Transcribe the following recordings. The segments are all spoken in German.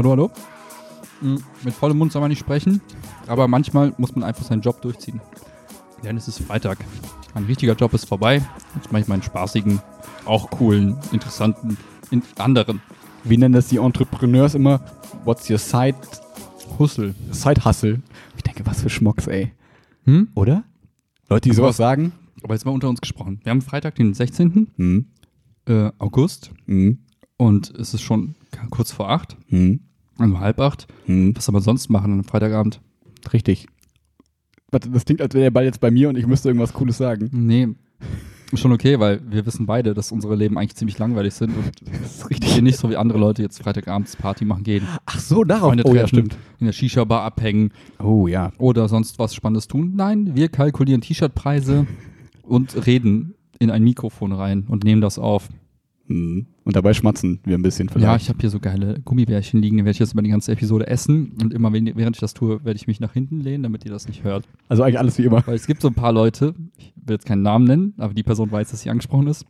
Hallo, hallo. Hm, Mit vollem Mund soll man nicht sprechen, aber manchmal muss man einfach seinen Job durchziehen. Denn es ist Freitag. Mein richtiger Job ist vorbei. Jetzt mache ich meinen spaßigen, auch coolen, interessanten, in anderen Wie nennen das die Entrepreneurs immer? What's your side, Hustle. side hustle? Ich denke, was für Schmucks, ey. Hm? Oder? Leute, die Aber sowas was- sagen? Aber jetzt mal unter uns gesprochen. Wir haben Freitag, den 16. Hm. Äh, August Hm. und es ist schon kurz vor acht, Hm. Also halb acht. Hm. Was soll man sonst machen an einem Freitagabend? Richtig. Warte, das klingt, als wäre der Ball jetzt bei mir und ich müsste irgendwas Cooles sagen. Nee, schon okay, weil wir wissen beide, dass unsere Leben eigentlich ziemlich langweilig sind und Das ist wir nicht so wie andere Leute jetzt Freitagabends Party machen gehen. Ach so, darauf. Freunde oh ja, stimmt. in der Shisha-Bar abhängen Oh ja. oder sonst was Spannendes tun. Nein, wir kalkulieren T-Shirt-Preise und reden in ein Mikrofon rein und nehmen das auf. Hm. Und dabei schmatzen wir ein bisschen Ja, vielleicht. ich habe hier so geile Gummibärchen liegen, die werde ich jetzt über die ganze Episode essen und immer während ich das tue, werde ich mich nach hinten lehnen, damit ihr das nicht hört. also eigentlich alles wie immer. Weil es gibt so ein paar Leute, ich will jetzt keinen Namen nennen, aber die Person weiß, dass sie angesprochen ist.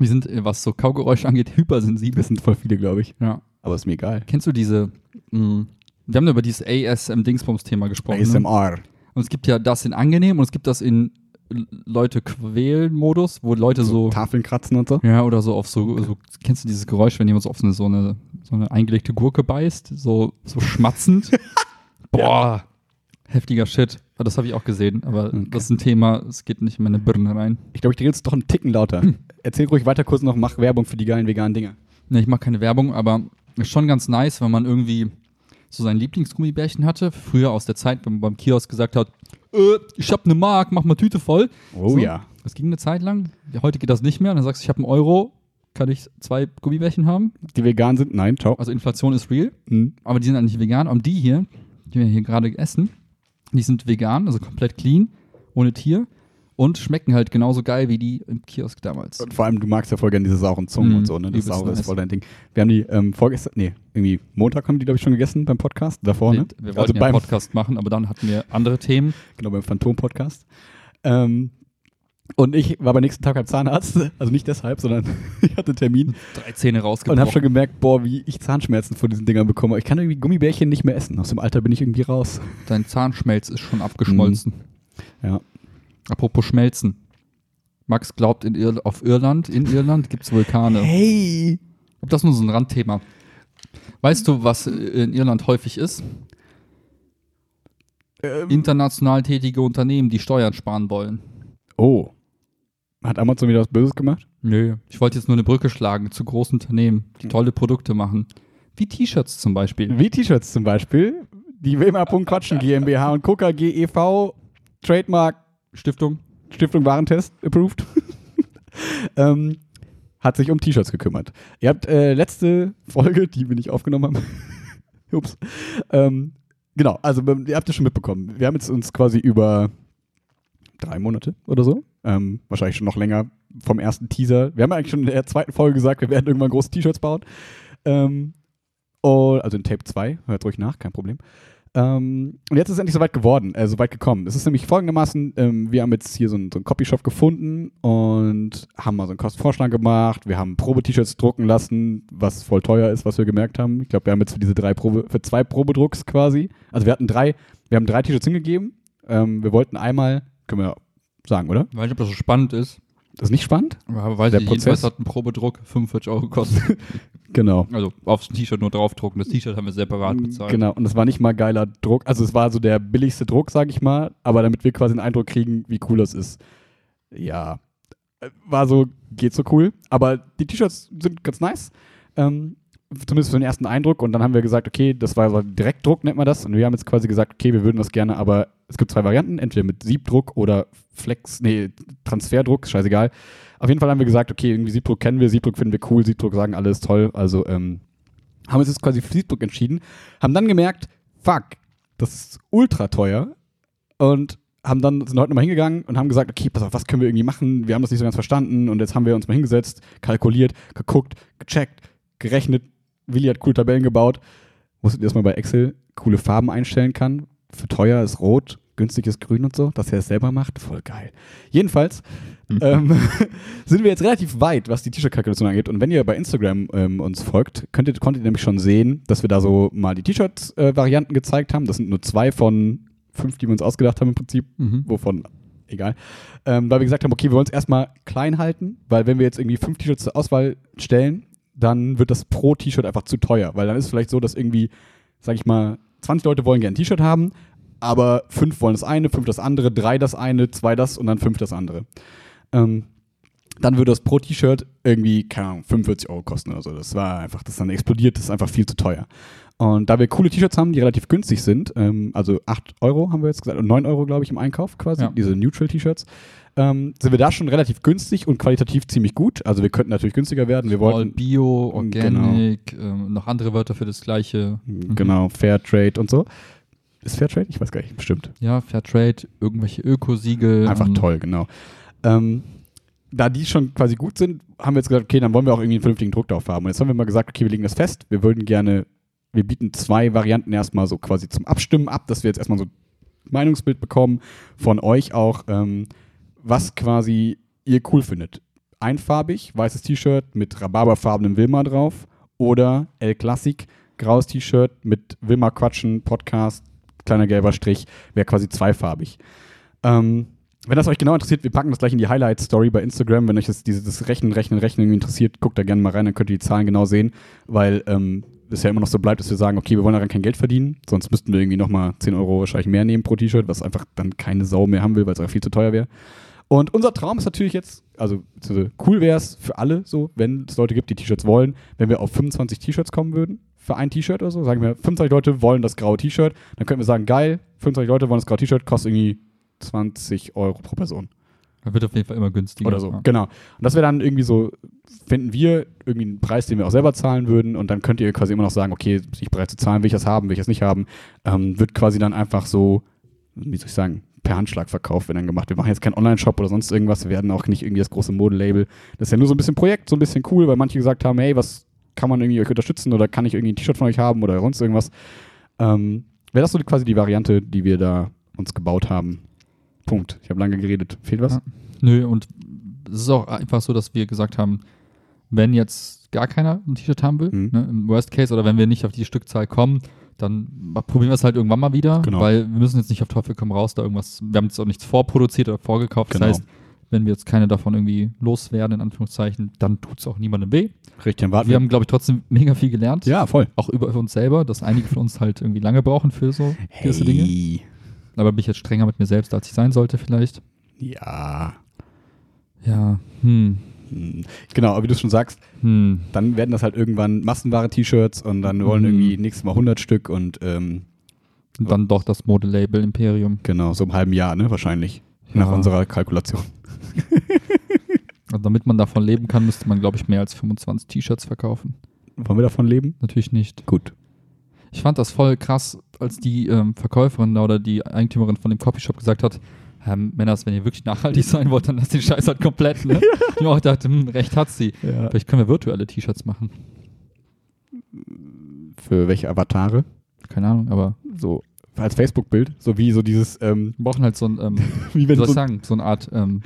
Die sind, äh, was so Kaugeräusche angeht, hypersensibel. Das sind voll viele, glaube ich. Ja. Aber ist mir egal. Kennst du diese, mh, wir haben ja über dieses ASM-Dingsbums-Thema gesprochen. Ne? ASMR. Und es gibt ja das in angenehm und es gibt das in Leute quälen Modus, wo Leute so, Tafeln kratzen und so. ja, oder so auf so, so, kennst du dieses Geräusch, wenn jemand so auf so eine, so eine, so eine eingelegte Gurke beißt, so, so schmatzend? Boah, heftiger Shit. Aber Das habe ich auch gesehen, aber Okay. das ist ein Thema, es geht nicht in meine Birne rein. Ich glaube, ich drehe jetzt doch einen Ticken lauter. Erzähl ruhig weiter kurz noch, mach Werbung für die geilen veganen Dinge. Ne, ich mache keine Werbung, aber ist schon ganz nice, wenn man irgendwie so sein Lieblingsgummibärchen hatte. Früher aus der Zeit, wenn man beim Kiosk gesagt hat, äh, ich hab ne Mark, mach mal Tüte voll. Oh So. ja. Das ging eine Zeit lang. Ja, Heute geht das nicht mehr. Und dann sagst du, ich habe einen Euro, kann ich zwei Gummibärchen haben. Die vegan sind? Nein, ciao. Also Inflation ist real, Hm. aber die sind eigentlich vegan. Und die hier, die wir hier gerade essen, die sind vegan, also komplett clean, ohne Tier und schmecken halt genauso geil wie die im Kiosk damals. Und vor allem, du magst ja voll gerne diese sauren Zungen Mm, und so, ne? Das Saure ist voll dein Ding. Wir haben die ähm, vorgestern, nee, irgendwie Montag haben die, glaube ich, schon gegessen beim Podcast. Davor, ne? Wir wollten also ja beim, Podcast machen, aber dann hatten wir andere Themen. genau, beim Phantom-Podcast. Ähm, und ich war beim nächsten Tag beim Zahnarzt, also nicht deshalb, sondern ich hatte einen Termin Drei Zähne und rausgebrochen. habe schon gemerkt, boah, wie ich Zahnschmerzen von diesen Dingern bekomme. Ich kann irgendwie Gummibärchen nicht mehr essen. Aus dem Alter bin ich irgendwie raus. Dein Zahnschmelz ist schon abgeschmolzen. Ja. Apropos Schmelzen. Max glaubt, in Ir auf Irland, in Irland gibt es Vulkane. Hey! Ob das nur so ein Randthema? Weißt du, was in Irland häufig ist? Ähm, International tätige Unternehmen, die Steuern sparen wollen. oh. Hat Amazon wieder was Böses gemacht? Nö. Ich wollte jetzt nur eine Brücke schlagen zu großen Unternehmen, die tolle Produkte machen. Wie T-Shirts zum Beispiel. Wie T-Shirts zum Beispiel. Die Wilma.Quatschen GmbH und Coca GEV Trademark Stiftung. Stiftung Warentest approved. ähm, hat sich um T-Shirts gekümmert. Ihr habt äh, letzte Folge, die wir nicht aufgenommen haben. Ups. Ähm, genau, also ihr habt es schon mitbekommen. Wir haben jetzt uns quasi über drei Monate oder so, ähm, wahrscheinlich schon noch länger vom ersten Teaser. Wir haben eigentlich schon in der zweiten Folge gesagt, wir werden irgendwann große T-Shirts bauen. Ähm, und, also in Tape 2, hört ruhig nach, kein Problem. Ähm, und jetzt ist es endlich soweit geworden, äh, soweit gekommen. Es ist nämlich folgendermaßen, ähm, wir haben jetzt hier so einen, so einen Copyshop gefunden und haben mal so einen Kostenvorschlag gemacht. Wir haben Probe-T-Shirts drucken lassen, was voll teuer ist, was wir gemerkt haben. Ich glaube, wir haben jetzt für diese drei Probe, für zwei Probedrucks quasi, also wir hatten drei, wir haben drei T-Shirts hingegeben. Ähm, wir wollten einmal, können wir sagen, oder? Ich weiß nicht, ob das so spannend ist. Das ist nicht spannend? Aber weiß Der ich, Prozess? hat ein Probedruck 45 Euro gekostet. Genau. also aufs T-Shirt nur draufdrucken. Das T-Shirt haben wir separat bezahlt. Genau, und das war nicht mal geiler Druck. Also es war so der billigste Druck, sag ich mal, aber damit wir quasi einen Eindruck kriegen, wie cool das ist. Ja, war so, geht so cool. Aber die T-Shirts sind ganz nice. Ähm, zumindest für den ersten Eindruck. Und dann haben wir gesagt, okay, das war so Direktdruck, nennt man das. Und wir haben jetzt quasi gesagt, okay, wir würden das gerne, aber es gibt zwei Varianten, entweder mit Siebdruck oder Flex, nee, Transferdruck, scheißegal. Auf jeden Fall haben wir gesagt, okay, irgendwie Siebdruck kennen wir, Siebdruck finden wir cool, Siebdruck sagen alle ist toll. Also ähm, haben uns jetzt quasi für Siebdruck entschieden, haben dann gemerkt, fuck, das ist ultra teuer und haben dann sind heute nochmal hingegangen und haben gesagt, okay, pass auf, was können wir irgendwie machen? Wir haben das nicht so ganz verstanden und jetzt haben wir uns mal hingesetzt, kalkuliert, geguckt, gecheckt, gerechnet. Willi hat coole Tabellen gebaut. Wusstet ihr, dass bei Excel coole Farben einstellen kann? Für teuer ist rot, günstiges Grün und so, dass er es selber macht. Voll geil. Jedenfalls ähm, sind wir jetzt relativ weit, was die T-Shirt-Kalkulation angeht. Und wenn ihr bei Instagram ähm, uns folgt, könnt ihr, konntet ihr nämlich schon sehen, dass wir da so mal die T-Shirt-Varianten gezeigt haben. Das sind nur zwei von fünf, die wir uns ausgedacht haben im Prinzip, Mhm. wovon egal. Ähm, weil wir gesagt haben, okay, wir wollen es erstmal klein halten, weil wenn wir jetzt irgendwie fünf T-Shirts zur Auswahl stellen, dann wird das pro T-Shirt einfach zu teuer, weil dann ist es vielleicht so, dass irgendwie, sag ich mal, 20 Leute wollen gerne ein T-Shirt haben, aber fünf wollen das eine, fünf das andere, drei das eine, zwei das und dann fünf das andere. Ähm, dann würde das pro T-Shirt irgendwie, keine Ahnung, 45 Euro kosten oder so. Das war einfach, das dann explodiert, das ist einfach viel zu teuer. Und da wir coole T-Shirts haben, die relativ günstig sind, ähm, also 8 Euro haben wir jetzt gesagt, und 9 Euro, glaube ich, im Einkauf quasi, Ja. diese Neutral-T-Shirts, ähm, sind wir da schon relativ günstig und qualitativ ziemlich gut. Also wir könnten natürlich günstiger werden. Wir All wollten Bio, Genau. Organic, ähm, noch andere Wörter für das gleiche. Mhm. genau Fairtrade und so. Ist Fairtrade? Ich weiß gar nicht, bestimmt. Ja, Fairtrade, irgendwelche Ökosiegel. Einfach ähm, toll, genau. Ähm, da die schon quasi gut sind, haben wir jetzt gesagt, okay, dann wollen wir auch irgendwie einen vernünftigen Druck drauf haben. Und jetzt haben wir mal gesagt, okay, wir legen das fest. Wir würden gerne, wir bieten zwei Varianten erstmal so quasi zum Abstimmen ab, dass wir jetzt erstmal so Meinungsbild bekommen von euch auch, ähm, was quasi ihr cool findet. Einfarbig, weißes T-Shirt mit rhabarberfarbenem Wilma drauf oder El Classic, graues T-Shirt mit Wilma Quatschen, Podcast, kleiner gelber Strich, wäre quasi zweifarbig. Ähm, wenn das euch genau interessiert, wir packen das gleich in die Highlight-Story bei Instagram. Wenn euch das, dieses Rechnen, Rechnen, Rechnen interessiert, guckt da gerne mal rein, dann könnt ihr die Zahlen genau sehen, weil ähm, es ja immer noch so bleibt, dass wir sagen, okay, wir wollen daran kein Geld verdienen, sonst müssten wir irgendwie nochmal 10 Euro wahrscheinlich mehr nehmen pro T-Shirt, was einfach dann keine Sau mehr haben will, weil es einfach viel zu teuer wäre. Und unser Traum ist natürlich jetzt, also cool wäre es für alle so, wenn es Leute gibt, die T-Shirts wollen, wenn wir auf 25 T-Shirts kommen würden für ein T-Shirt oder so. Sagen wir, 25 Leute wollen das graue T-Shirt, dann könnten wir sagen, geil, 25 Leute wollen das graue T-Shirt, kostet irgendwie 20 Euro pro Person. Da wird auf jeden Fall immer günstiger. Oder so, Ja. genau. Und das wäre dann irgendwie so, finden wir irgendwie einen Preis, den wir auch selber zahlen würden und dann könnt ihr quasi immer noch sagen, okay, ich bereit zu zahlen, will ich das haben, will ich das nicht haben. Ähm, wird quasi dann einfach so, wie soll ich sagen, per Handschlag verkauft, wenn dann gemacht. Wir machen jetzt keinen Online-Shop oder sonst irgendwas, wir werden auch nicht irgendwie das große Modelabel. Das ist ja nur so ein bisschen Projekt, so ein bisschen cool, weil manche gesagt haben, hey, was kann man irgendwie euch unterstützen oder kann ich irgendwie ein T-Shirt von euch haben oder sonst irgendwas. Ähm, wäre das so quasi die Variante, die wir da uns gebaut haben. Punkt. Ich habe lange geredet. Fehlt was? Ja. Nö, und es ist auch einfach so, dass wir gesagt haben, wenn jetzt gar keiner ein T-Shirt haben will, Mhm. ne, im Worst Case, oder wenn wir nicht auf die Stückzahl kommen, dann probieren wir es halt irgendwann mal wieder, Genau. weil wir müssen jetzt nicht auf Teufel komm raus da irgendwas, wir haben jetzt auch nichts vorproduziert oder vorgekauft, Genau. das heißt, wenn wir jetzt keine davon irgendwie loswerden, in Anführungszeichen, dann tut es auch niemandem weh. Richtig, warten Wir haben, glaube ich, trotzdem mega viel gelernt. Ja, voll. Auch über uns selber, dass einige von uns halt irgendwie lange brauchen für so gewisse Dinge. Aber bin ich jetzt strenger mit mir selbst, als ich sein sollte, vielleicht. Ja. Ja, hm, Hm. Genau, aber wie du schon sagst, hm. dann werden das halt irgendwann massenware T-Shirts und dann wollen Mhm. irgendwie nächstes Mal 100 Stück und ähm, Und dann doch das Modelabel Imperium. genau, so im halben Jahr, ne, wahrscheinlich. Nach Ja. unserer Kalkulation. Also damit man davon leben kann, müsste man, glaube ich, mehr als 25 T-Shirts verkaufen. Wollen wir davon leben? Natürlich nicht. Gut. Ich fand das voll krass, als die ähm, Verkäuferin oder die Eigentümerin von dem Copyshop gesagt hat, ähm, Männers, wenn ihr wirklich nachhaltig sein wollt, dann lasst den Scheiß halt komplett. Ne? Ich auch dachte, hm, recht hat sie. Ja. Vielleicht können wir virtuelle T-Shirts machen. Für welche Avatare? Keine Ahnung, aber So als Facebook-Bild, so wie so dieses, ähm, wir brauchen halt so ein, ähm, wie wie wenn soll so ich sagen, so eine Art, ähm,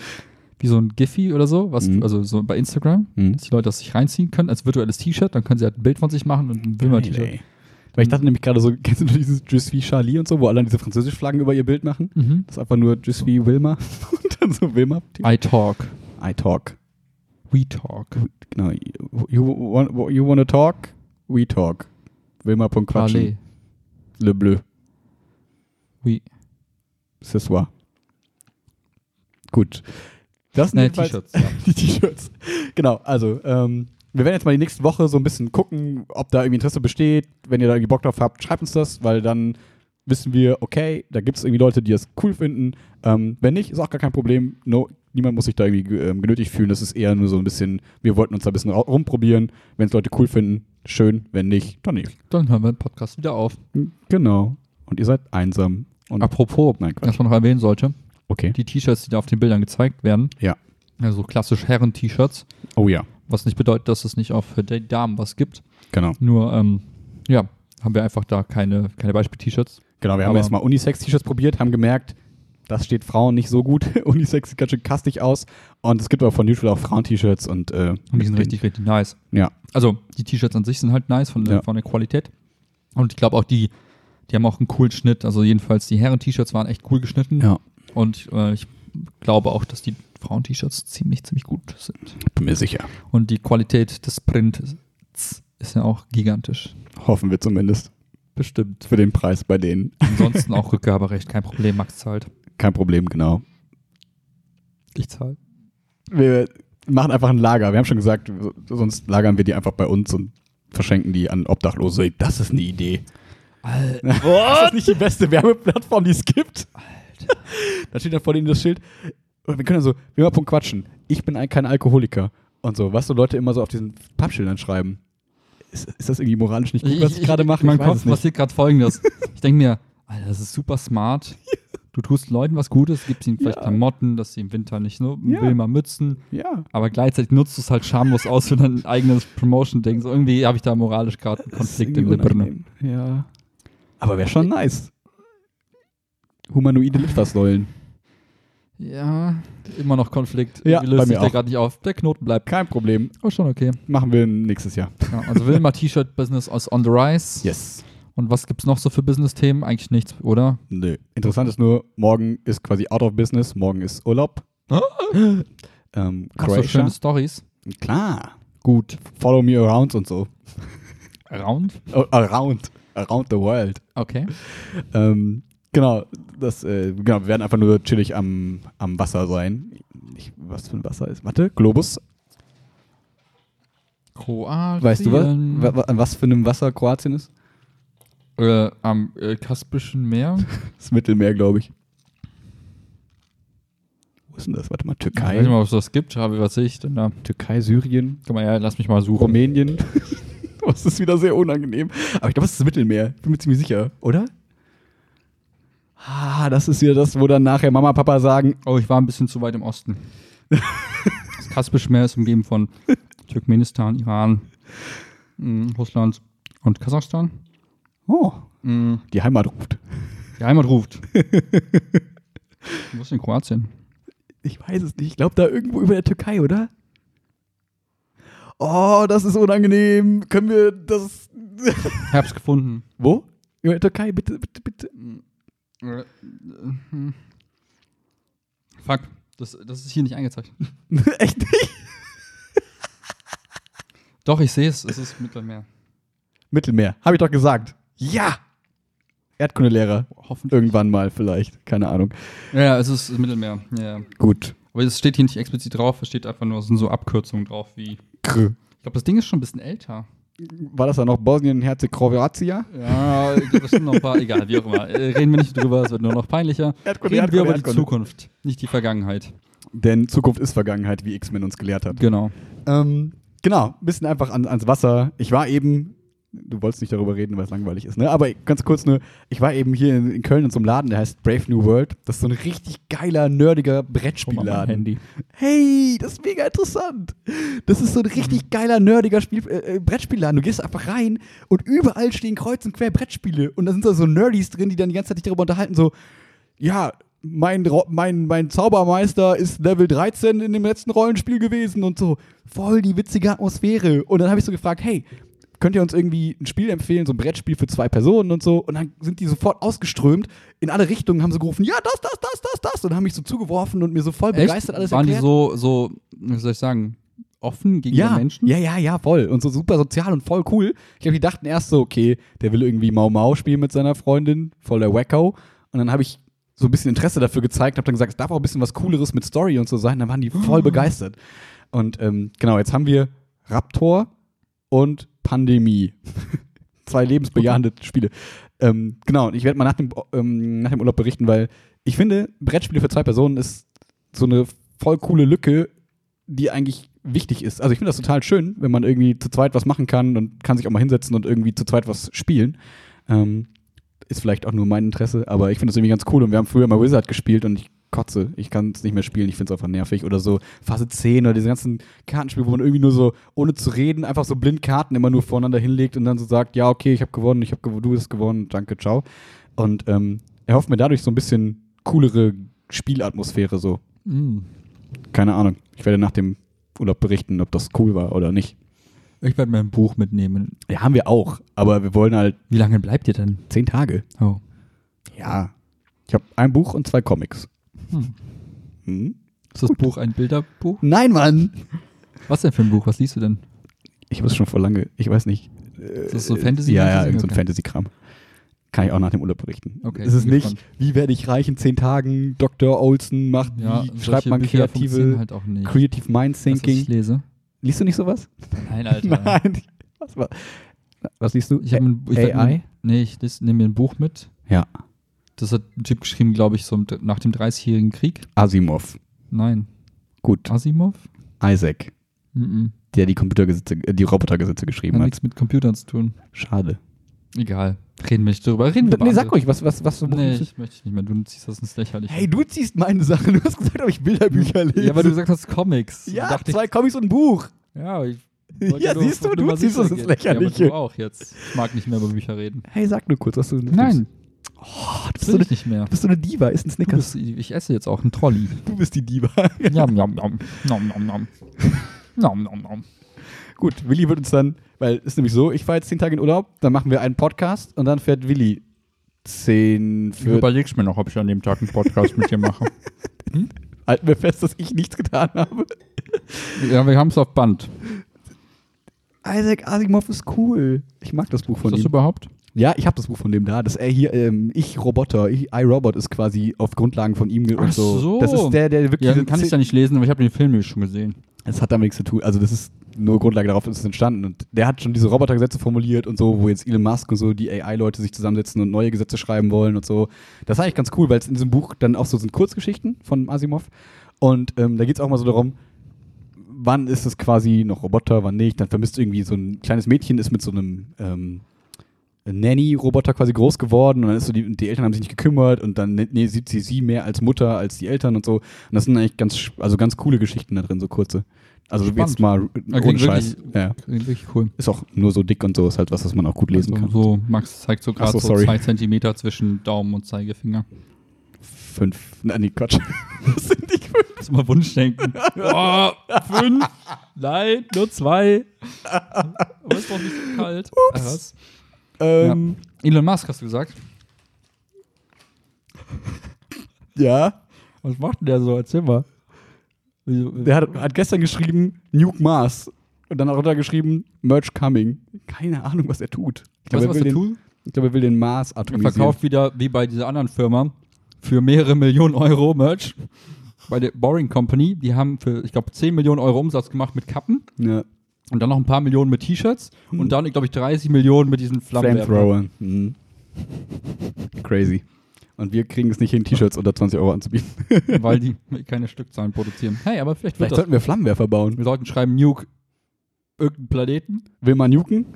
wie so ein Giphy oder so, was, Mhm. also so bei Instagram, Hm. dass die Leute das sich reinziehen können als virtuelles T-Shirt, dann können sie halt ein Bild von sich machen und ein Wilmer-T-Shirt. Weil ich dachte nämlich gerade so, kennst du dieses Je suis Charlie und so, wo alle diese französischen Flaggen über ihr Bild machen? Mhm. Das ist einfach nur Je suis Wilma und dann so Wilma. I talk. I talk. We talk. Genau. You, you, want, you wanna talk? We talk. Wilma.quatschen. Le Bleu. Oui. Ce soir. Gut. Das sind jedenfalls T-Shirts. Ja. die T-Shirts. Genau, also ähm, wir werden jetzt mal die nächste Woche so ein bisschen gucken, ob da irgendwie Interesse besteht. Wenn ihr da irgendwie Bock drauf habt, schreibt uns das, weil dann wissen wir, okay, da gibt es irgendwie Leute, die das cool finden. Ähm, wenn nicht, ist auch gar kein Problem. No, niemand muss sich da irgendwie ge- ähm, genötigt fühlen. Das ist eher nur so ein bisschen, wir wollten uns da ein bisschen rumprobieren. Wenn es Leute cool finden, schön. Wenn nicht, dann nicht. Dann hören wir den Podcast wieder auf. Genau. Und ihr seid einsam. Und Apropos, Nein, Quatsch. was man noch erwähnen sollte, okay. die T-Shirts, die da auf den Bildern gezeigt werden, Ja. also klassisch Herren-T-Shirts, Oh ja, was nicht bedeutet, dass es nicht auch für die Damen was gibt. genau. Nur, ähm, ja, haben wir einfach da keine, keine Beispiel-T-Shirts. Genau, wir haben Aber- jetzt mal Unisex-T-Shirts probiert, haben gemerkt, das steht Frauen nicht so gut. Unisex sieht ganz schön kastig aus. Und es gibt aber von Neutral auch Frauen-T-Shirts und, äh, Und die sind richtig, richtig nice. Ja. Also die T-Shirts an sich sind halt nice von, der Ja. von der Qualität. Und ich glaube auch die, die haben auch einen coolen Schnitt. Also jedenfalls die Herren-T-Shirts waren echt cool geschnitten. Ja. Und äh, ich glaube auch, dass die Frauen-T-Shirts ziemlich, ziemlich gut sind. Bin mir sicher. Und die Qualität des Prints ist ja auch gigantisch. Hoffen wir zumindest. Bestimmt. Für den Preis bei denen. Ansonsten auch Rückgaberecht, kein Problem. Max zahlt. Kein Problem, genau. Ich zahle. Wir machen einfach ein Lager. Wir haben schon gesagt, sonst lagern wir die einfach bei uns und verschenken die an Obdachlose. Das ist eine Idee. Das ist nicht die beste Werbeplattform, die es gibt. Alter. Da steht dann vor denen das Schild. Und wir können dann so, wir mal Punkt quatschen. Ich bin ein, kein Alkoholiker. Und so, was so Leute immer so auf diesen Pappschildern schreiben. Ist, ist das irgendwie moralisch nicht gut, was ich, gerade mache? In meinem Kopf passiert gerade folgendes. ich denke mir, Alter, das ist super smart. Du tust Leuten was Gutes, gibst ihnen vielleicht Ja. Klamotten, dass sie im Winter nicht so Ja. will mal Mützen, Ja. aber gleichzeitig nutzt du es halt schamlos aus für dein eigenes Promotion-Ding. So irgendwie habe ich da moralisch gerade einen Konflikt Birne. unangenehm. Ja. Aber wäre schon nice. Humanoide Litfaßsäulen. Ja, immer noch Konflikt. Ja, Irgendwie löst bei sich der gerade nicht auf. Der Knoten bleibt. Kein Problem. Aber schon okay. Machen wir nächstes Jahr. Ja, also Wilma T-Shirt-Business aus On the Rise. Yes. Und was gibt's noch so für Business-Themen? Eigentlich nichts, oder? Nö. Interessant ist nur, morgen ist quasi out of business, morgen ist Urlaub. ähm, Hast du schöne Stories? Klar. Gut. Follow me around und so. Round? Oh, around. Around the world. Okay. Ähm, genau, das, äh, genau, wir werden einfach nur chillig am, am Wasser sein. Ich, was für ein Wasser ist? Warte, Globus. Kroatien. Weißt du, was, wa, wa, an was für einem Wasser Kroatien ist? Äh, am äh, Kaspischen Meer. Das Mittelmeer, glaube ich. Wo ist denn das? Warte mal, Ich weiß Türkei. nicht mal, ob es das gibt, aber was sehe ich denn da? Türkei, Syrien, Guck mal, ja, lass mich mal suchen. Rumänien. das ist wieder sehr unangenehm. Aber ich glaube, das ist das Mittelmeer. Bin mir ziemlich sicher, oder? Ah, das ist wieder das, wo dann nachher Mama, Papa sagen, Oh, ich war ein bisschen zu weit im Osten. das Kaspische Meer ist umgeben von Turkmenistan, Iran, mh, Russland und Kasachstan. oh, Mh, die Heimat ruft. die Heimat ruft. Wo ist denn Kroatien? Ich weiß es nicht. Ich glaube, da irgendwo über der Türkei, oder? Oh, das ist unangenehm. Können wir das. Hab's gefunden. Wo? Über der Türkei, bitte, bitte, bitte. Fuck, das, das ist hier nicht eingezeichnet. Echt nicht? Doch, ich sehe es, es ist Mittelmeer. Mittelmeer. Habe ich doch gesagt. Ja! Erdkundelehrer. Hoffentlich. Irgendwann mal vielleicht. Keine Ahnung. Ja, es ist Mittelmeer. Ja. Gut. Aber es steht hier nicht explizit drauf, es steht einfach nur, es sind so Abkürzungen drauf wie. Krr. Ich glaube, das Ding ist schon ein bisschen älter. War das dann noch Bosnien-Herzegowina? Ja, ich glaub, das sind noch ein paar, egal, wie auch immer. Äh, Reden wir nicht drüber, es wird nur noch peinlicher. Erdkunde, Reden wir über die. Zukunft, nicht die Vergangenheit. Denn Zukunft ist Vergangenheit, wie X-Men uns gelehrt hat. Genau. Ähm, genau, ein bisschen einfach an, ans Wasser. Ich war eben, du wolltest nicht darüber reden, weil es langweilig ist, ne? Aber ganz kurz nur, ich war eben hier in, in Köln in so einem Laden, der heißt Brave New World. Das ist so ein richtig geiler, nerdiger Brettspielladen. Handy. Hey, das ist mega interessant. Das ist so ein richtig geiler, nerdiger Spiel, äh, äh, Brettspielladen. Du gehst einfach rein und überall stehen kreuz und quer Brettspiele. Und da sind da so Nerdys drin, die dann die ganze Zeit sich darüber unterhalten, so, ja, mein, mein, mein Zaubermeister ist Level 13 in dem letzten Rollenspiel gewesen und so. Voll die witzige Atmosphäre. Und dann habe ich so gefragt, hey, könnt ihr uns irgendwie ein Spiel empfehlen, so ein Brettspiel für zwei Personen und so? Und dann sind die sofort ausgeströmt in alle Richtungen, haben so gerufen, ja, das, das, das, das, das. Und haben mich so zugeworfen und mir so voll begeistert alles Waren erklärt. die so, so, wie soll ich sagen, offen gegenüber ja, Menschen? Ja, ja, ja, voll. Und so super sozial und voll cool. Ich glaube, die dachten erst so, okay, der will irgendwie Mau Mau spielen mit seiner Freundin, voll der Wacko. Und dann habe ich so ein bisschen Interesse dafür gezeigt, habe dann gesagt, es darf auch ein bisschen was Cooleres mit Story und so sein. Dann waren die voll begeistert. Und ähm, genau, jetzt haben wir Raptor und Pandemie. Zwei lebensbejahende Spiele. Ähm, genau, und ich werde mal nach dem, ähm, nach dem Urlaub berichten, weil ich finde, Brettspiele für zwei Personen ist so eine voll coole Lücke, die eigentlich wichtig ist. Also ich finde das total schön, wenn man irgendwie zu zweit was machen kann und kann sich auch mal hinsetzen und irgendwie zu zweit was spielen. Ähm, ist vielleicht auch nur mein Interesse, aber ich finde das irgendwie ganz cool. Und wir haben früher mal Wizard gespielt und ich kotze. Ich kann es nicht mehr spielen. Ich finde es einfach nervig. Oder so Phase 10 oder diese ganzen Kartenspiele, wo man irgendwie nur so, ohne zu reden, einfach so blind Karten immer nur voreinander hinlegt und dann so sagt, ja, okay, ich habe gewonnen, ich habe gewonnen, du hast gewonnen, danke, ciao. Und ähm, er hofft mir dadurch so ein bisschen coolere Spielatmosphäre so. Mm. Keine Ahnung. Ich werde nach dem Urlaub berichten, ob das cool war oder nicht. Ich werde mein Buch mitnehmen. Ja, haben wir auch. Aber wir wollen halt Wie lange bleibt ihr denn? zehn Tage. Oh. Ja. Ich habe ein Buch und zwei Comics. Hm. Hm? Ist das Buch ein Bilderbuch? Nein, Mann! Was denn für ein Buch? Was liest du denn? Ich habe es schon vor lange, ich weiß nicht. Ist das so Fantasy? Ja, ja, irgend so ein. Fantasy-Kram. Kann ich auch nach dem Urlaub berichten. Okay, es ist nicht, gespannt. wie werde ich reich in zehn Tagen, Dr. Olson macht, Ja, wie schreibt man Bücher kreative, halt auch nicht. Creative Mind du, was Thinking. ich lese? Liest du nicht sowas? Nein, Alter. Nein. Was, war, was liest du? Ich habe ein, ich AI? Mir, nee, ich nehme mir ein Buch mit. Ja. Das hat ein Typ geschrieben, glaube ich, so nach dem 30-jährigen Krieg. Asimov. Nein. Gut. Asimov? Isaac, Mhm. der die Computergesetze, äh, die Robotergesetze geschrieben Hat hat. nichts mit Computern zu tun. Schade. Egal. Reden wir nicht drüber. Reden wir Nee, sag ruhig, was, was, was du Nee, ich möchte nicht mehr. Du ziehst das ins Lächerliche. Hey, du ziehst meine Sachen. Du hast gesagt, ob ich Bilderbücher lese. ja, weil du gesagt hast Comics. Ja, Da dachte zwei Comics und ein Buch. Ich, ja, ich Ja, nur siehst du, du ziehst das ins. Lächerliche. Ja, aber du auch jetzt. Ich mag nicht mehr über Bücher reden. Hey, sag nur kurz, was du Nein, Oh, du, das bist so ich nicht mehr. du bist so eine Diva. Ist ein Snickers. bist, ich esse jetzt auch einen Trolley. Du bist die Diva. Nom, nom, nom. Nom, nom, nom. Nom, nom, nom. Gut, Willi wird uns dann, weil es ist nämlich so, ich fahre jetzt zehn Tage in Urlaub, dann machen wir einen Podcast und dann fährt Willi zehn Ich für. überleg's mir noch, ob ich an dem Tag einen Podcast mit dir mache. Halten wir fest, dass ich nichts getan habe. Ja, wir haben es auf Band. Isaac Asimov ist cool. Ich mag das Buch von Ist das ihm. überhaupt? Ja, ich habe das Buch von dem da. Das er hier, ähm, ich Roboter, ich, iRobot ist quasi auf Grundlagen von ihm ge- und Ach so. so. Das ist der, der wirklich. Ja, kann ich ja nicht lesen, aber ich habe den Film schon gesehen. Das hat damit nichts zu tun. Also das ist nur Grundlage darauf, ist es entstanden. Und der hat schon diese Robotergesetze formuliert und so, wo jetzt Elon Musk und so die AI-Leute sich zusammensetzen und neue Gesetze schreiben wollen und so. Das ist eigentlich ganz cool, weil es in diesem Buch dann auch so sind Kurzgeschichten von Asimov. Und ähm, da geht es auch mal so darum, wann ist es quasi noch Roboter, wann nicht. Dann vermisst irgendwie so ein kleines Mädchen, ist mit so einem ähm, Nanny-Roboter quasi groß geworden und dann ist so die, die Eltern haben sich nicht gekümmert und dann nee, sieht sie sie mehr als Mutter als die Eltern und so. Und das sind eigentlich ganz, also ganz coole Geschichten da drin, so kurze. Also Spannend. jetzt mal ohne Scheiß. wirklich- Ja. Wirklich cool. Ist auch nur so dick und so, ist halt was, was man auch gut lesen also kann. So, Max zeigt so gerade so, so, zwei Zentimeter zwischen Daumen und Zeigefinger. Fünf, nein, nee, Quatsch. das sind die fünf. Das ist mal Wunschdenken. oh, fünf. Nein, nur zwei. Aber ist doch nicht so kalt. Ups. Ähm, Elon Musk hast du gesagt. ja. Was macht denn der so? Erzähl mal. Der hat, hat gestern geschrieben, Nuke Mars. Und dann auch runtergeschrieben, Merch coming. Keine Ahnung, was er tut. Ich glaube, er, will den- ich er will den Mars Er atomisieren. verkauft wieder, wie bei dieser anderen Firma, für mehrere Millionen Euro Merch. Bei der Boring Company. Die haben für, ich glaube, 10 Millionen Euro Umsatz gemacht mit Kappen. Ja. Und dann noch ein paar Millionen mit T-Shirts. Und dann, glaube ich, 30 Millionen mit diesen Flammenwerfern. Mhm. Crazy. Und wir kriegen es nicht hin, T-Shirts unter 20 Euro anzubieten. weil die keine Stückzahlen produzieren. Hey, aber vielleicht Vielleicht sollten wir Flammenwerfer bauen. Wir sollten schreiben Nuke irgendeinen Planeten Will man nuken?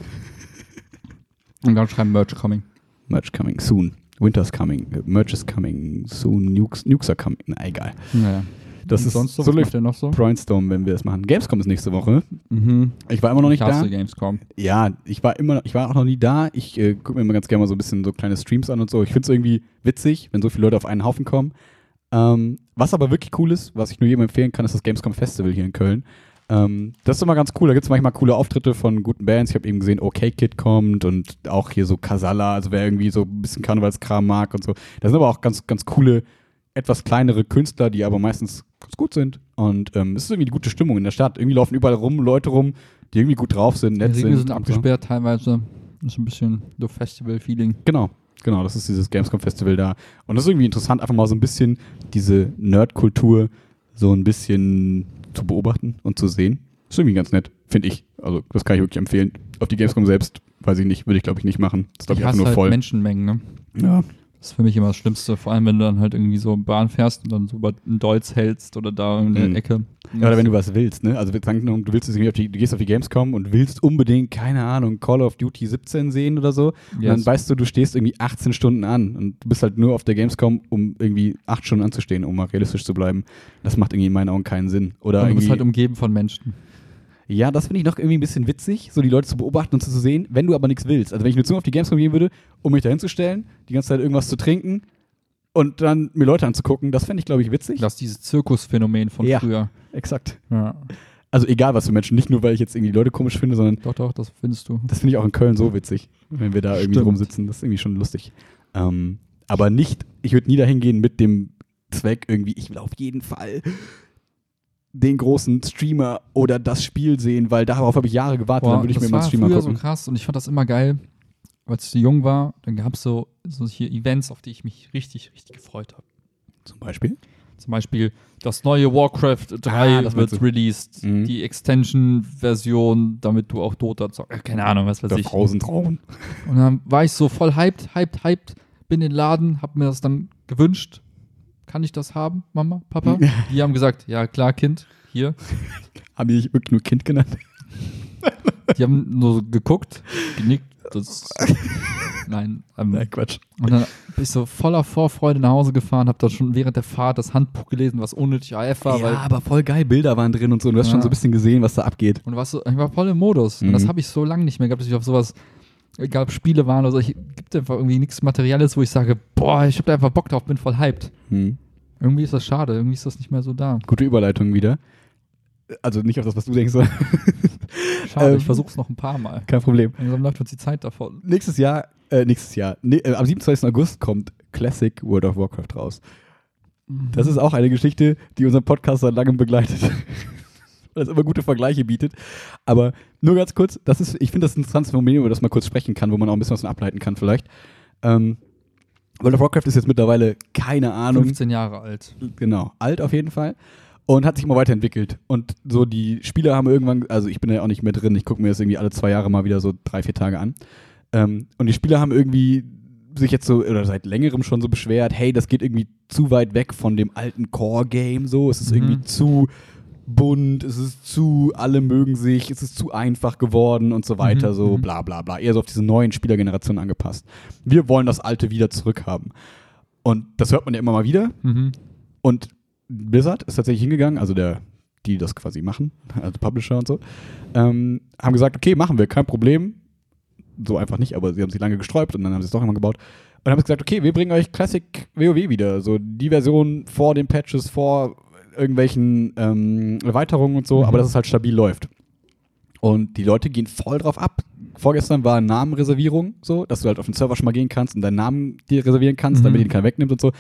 und dann schreiben Merch coming. Merch coming soon. Winter's coming. Merch is coming soon. Nukes, Nukes are coming. Na, egal. Naja. Das Und ist sonst so, so macht der noch so? Brainstorm, wenn wir es machen. Gamescom ist nächste Woche. Mhm. Ich war immer noch nicht ich hasse da. Gamescom. Ja, ich war immer, ich war auch noch nie da. Ich äh, gucke mir immer ganz gerne mal so ein bisschen so kleine Streams an und so. Ich finde es irgendwie witzig, wenn so viele Leute auf einen Haufen kommen. Ähm, was aber wirklich cool ist, was ich nur jedem empfehlen kann, ist das Gamescom Festival hier in Köln. Ähm, das ist immer ganz cool. Da gibt es manchmal coole Auftritte von guten Bands. Ich habe eben gesehen, OK Kid kommt und auch hier so Casala, also wer irgendwie so ein bisschen Karnevalskram mag und so. Da sind aber auch ganz, ganz coole, etwas kleinere Künstler, die aber meistens ganz gut sind. Und ähm, es ist irgendwie eine gute Stimmung in der Stadt. Irgendwie laufen überall rum Leute rum, die irgendwie gut drauf sind, Die nett Regeln sind. sind und so. abgesperrt teilweise. Das ist ein bisschen so Festival-Feeling. Genau, genau, das ist dieses Gamescom-Festival da. Und das ist irgendwie interessant, einfach mal so ein bisschen diese Nerd-Kultur so ein bisschen zu beobachten und zu sehen. Ist irgendwie ganz nett, finde ich. Also, das kann ich wirklich empfehlen. Auf die Gamescom selbst, weiß ich nicht, würde ich glaube ich nicht machen. Das ist glaube Ich einfach nur halt voll. Menschenmengen, ne? Ja. Das ist für mich immer das Schlimmste. Vor allem, wenn du dann halt irgendwie so Bahn fährst und dann so über einen Dolz hältst oder da in der Mhm. Ecke. ja, oder wenn du was willst, ne? Also, wir sagen, nur, du willst irgendwie auf die, du gehst auf die Gamescom und willst unbedingt, keine Ahnung, Call of Duty 17 sehen oder so. Und dann Yes. weißt du, du stehst irgendwie 18 Stunden an und du bist halt nur auf der Gamescom, um irgendwie 8 Stunden anzustehen, um mal realistisch zu bleiben. Das macht irgendwie in meinen Augen keinen Sinn. Oder Und du bist halt umgeben von Menschen. Ja, das finde ich noch irgendwie ein bisschen witzig, so die Leute zu beobachten und zu sehen, wenn du aber nichts willst. Also wenn ich nur auf die Gamescom gehen würde, um mich da hinzustellen, die ganze Zeit irgendwas zu trinken und dann mir Leute anzugucken, das fände ich, glaube ich, witzig. Das ist dieses Zirkusphänomen von Ja. früher. Exakt. Ja. Also egal was für Menschen, nicht nur, weil ich jetzt irgendwie die Leute komisch finde, sondern Doch, doch, das findest du. das finde ich auch in Köln so witzig, wenn wir da irgendwie Stimmt. rumsitzen. Das ist irgendwie schon lustig. Ähm, aber nicht, ich würde nie dahin gehen mit dem Zweck irgendwie, ich will auf jeden Fall den großen Streamer oder das Spiel sehen, weil darauf habe ich Jahre gewartet, dann würde ich mir das mal einen war Streamer früher gucken. so krass und ich fand das immer geil, als ich so jung war, dann gab es so, so hier Events, auf die ich mich richtig, richtig gefreut habe. Zum Beispiel. Zum Beispiel das neue Warcraft 3 Ah, das wird du. released, Mhm. die Extension-Version, damit du auch Dota zockst. Äh, Keine Ahnung, was weiß Der ich. Frausentraum. Und dann war ich so voll hyped, hyped, hyped, bin in den Laden, hab mir das dann gewünscht. Kann ich das haben, Mama, Papa? Die haben gesagt, ja klar, Kind, hier. Haben die nicht wirklich nur Kind genannt? Die haben nur geguckt, genickt. Das, nein, ähm, Nein, Quatsch. Und dann bin ich so voller Vorfreude nach Hause gefahren, hab dann schon während der Fahrt das Handbuch gelesen, was unnötig AF war, ja, aber voll geil, Bilder waren drin und so. Und du hast Ja. schon so ein bisschen gesehen, was da abgeht. und was so, ich war voll im Modus. Und Mhm. das habe ich so lange nicht mehr gehabt, dass ich auf sowas, egal ob Spiele waren oder so, ich gibt einfach irgendwie nichts Materielles, wo ich sage, boah, ich hab da einfach Bock drauf, bin voll hyped. Hm. Irgendwie ist das schade, irgendwie ist das nicht mehr so da. Gute Überleitung wieder. Also nicht auf das, was du denkst, sondern Schade, Ähm. ich versuch's noch ein paar Mal. kein Problem. Langsam läuft uns die Zeit davon. Nächstes Jahr, äh, nächstes Jahr, nee, äh, am 27. August kommt Classic World of Warcraft raus. Das ist auch eine Geschichte, die unseren Podcast seit langem begleitet. Weil es immer gute Vergleiche bietet. Aber nur ganz kurz, das ist, ich finde das ein interessantes Phänomen, über das man kurz sprechen kann, wo man auch ein bisschen was ableiten kann vielleicht. Ähm, World of Warcraft ist jetzt mittlerweile, keine Ahnung, 15 Jahre alt. genau, alt auf jeden Fall. Und hat sich immer weiterentwickelt. Und so die Spieler haben irgendwann, also ich bin ja auch nicht mehr drin, ich gucke mir das irgendwie alle zwei Jahre mal wieder so drei, vier Tage an. Ähm, und die Spieler haben irgendwie sich jetzt so, oder seit längerem schon so beschwert, hey, das geht irgendwie zu weit weg von dem alten Core-Game so, es ist Mhm. irgendwie zu bunt, es ist zu, alle mögen sich, es ist zu einfach geworden und so weiter, Mhm, so mhm. bla bla bla. Eher so auf diese neuen Spielergenerationen angepasst. Wir wollen das alte wieder zurückhaben. Und das hört man ja immer mal wieder. Mhm. Und Blizzard ist tatsächlich hingegangen, also der, die das quasi machen, also Publisher und so, ähm, haben gesagt, okay, machen wir, kein Problem. So einfach nicht, aber sie haben sich lange gesträubt und dann haben sie es doch immer gebaut. Und haben gesagt, okay, wir bringen euch Classic WoW wieder. So die Version vor den Patches, vor irgendwelchen ähm, Erweiterungen und so, Mhm. aber dass es halt stabil läuft. Und die Leute gehen voll drauf ab. Vorgestern war Namenreservierung so, dass du halt auf den Server schon mal gehen kannst und deinen Namen dir reservieren kannst, Mhm. damit ihn keiner wegnimmt und so.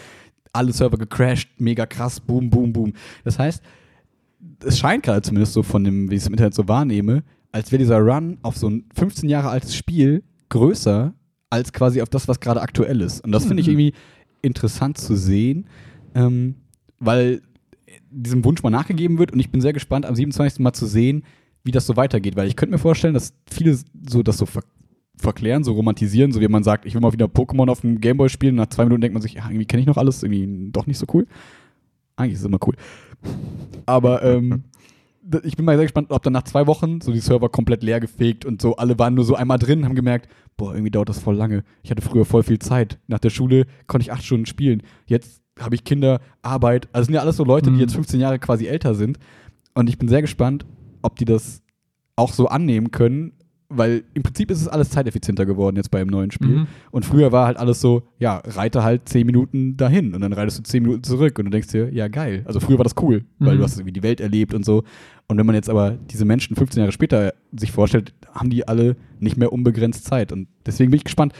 Alle Server gecrashed, mega krass, boom, boom, boom. Das heißt, es scheint gerade zumindest so von dem, wie ich es im Internet so wahrnehme, als wäre dieser Run auf so ein 15 Jahre altes Spiel größer als quasi auf das, was gerade aktuell ist. Und das finde ich Mhm. irgendwie interessant zu sehen, ähm, weil diesem Wunsch mal nachgegeben wird und ich bin sehr gespannt, am 27. Mal zu sehen, wie das so weitergeht, weil ich könnte mir vorstellen, dass viele so das so ver verklären, so romantisieren, so wie man sagt, ich will mal wieder Pokémon auf dem Gameboy spielen, nach zwei Minuten denkt man sich, ja, irgendwie kenne ich noch alles, irgendwie doch nicht so cool. Eigentlich ist es immer cool. Aber ähm, ich bin mal sehr gespannt, ob dann nach zwei Wochen so die Server komplett leer gefegt und so, alle waren nur so einmal drin, haben gemerkt, boah, irgendwie dauert das voll lange. Ich hatte früher voll viel Zeit. Nach der Schule konnte ich acht Stunden spielen. Jetzt habe ich Kinder, Arbeit. Also sind ja alles so Leute, die Mhm. jetzt 15 Jahre quasi älter sind. Und ich bin sehr gespannt, ob die das auch so annehmen können, weil im Prinzip ist es alles zeiteffizienter geworden jetzt bei einem neuen Spiel. Mhm. Und früher war halt alles so, ja, reite halt 10 Minuten dahin und dann reitest du 10 Minuten zurück und du denkst dir, ja, geil. Also früher war das cool, weil Mhm. du hast irgendwie die Welt erlebt und so. Und wenn man jetzt aber diese Menschen 15 Jahre später sich vorstellt, haben die alle nicht mehr unbegrenzt Zeit. Und deswegen bin ich gespannt,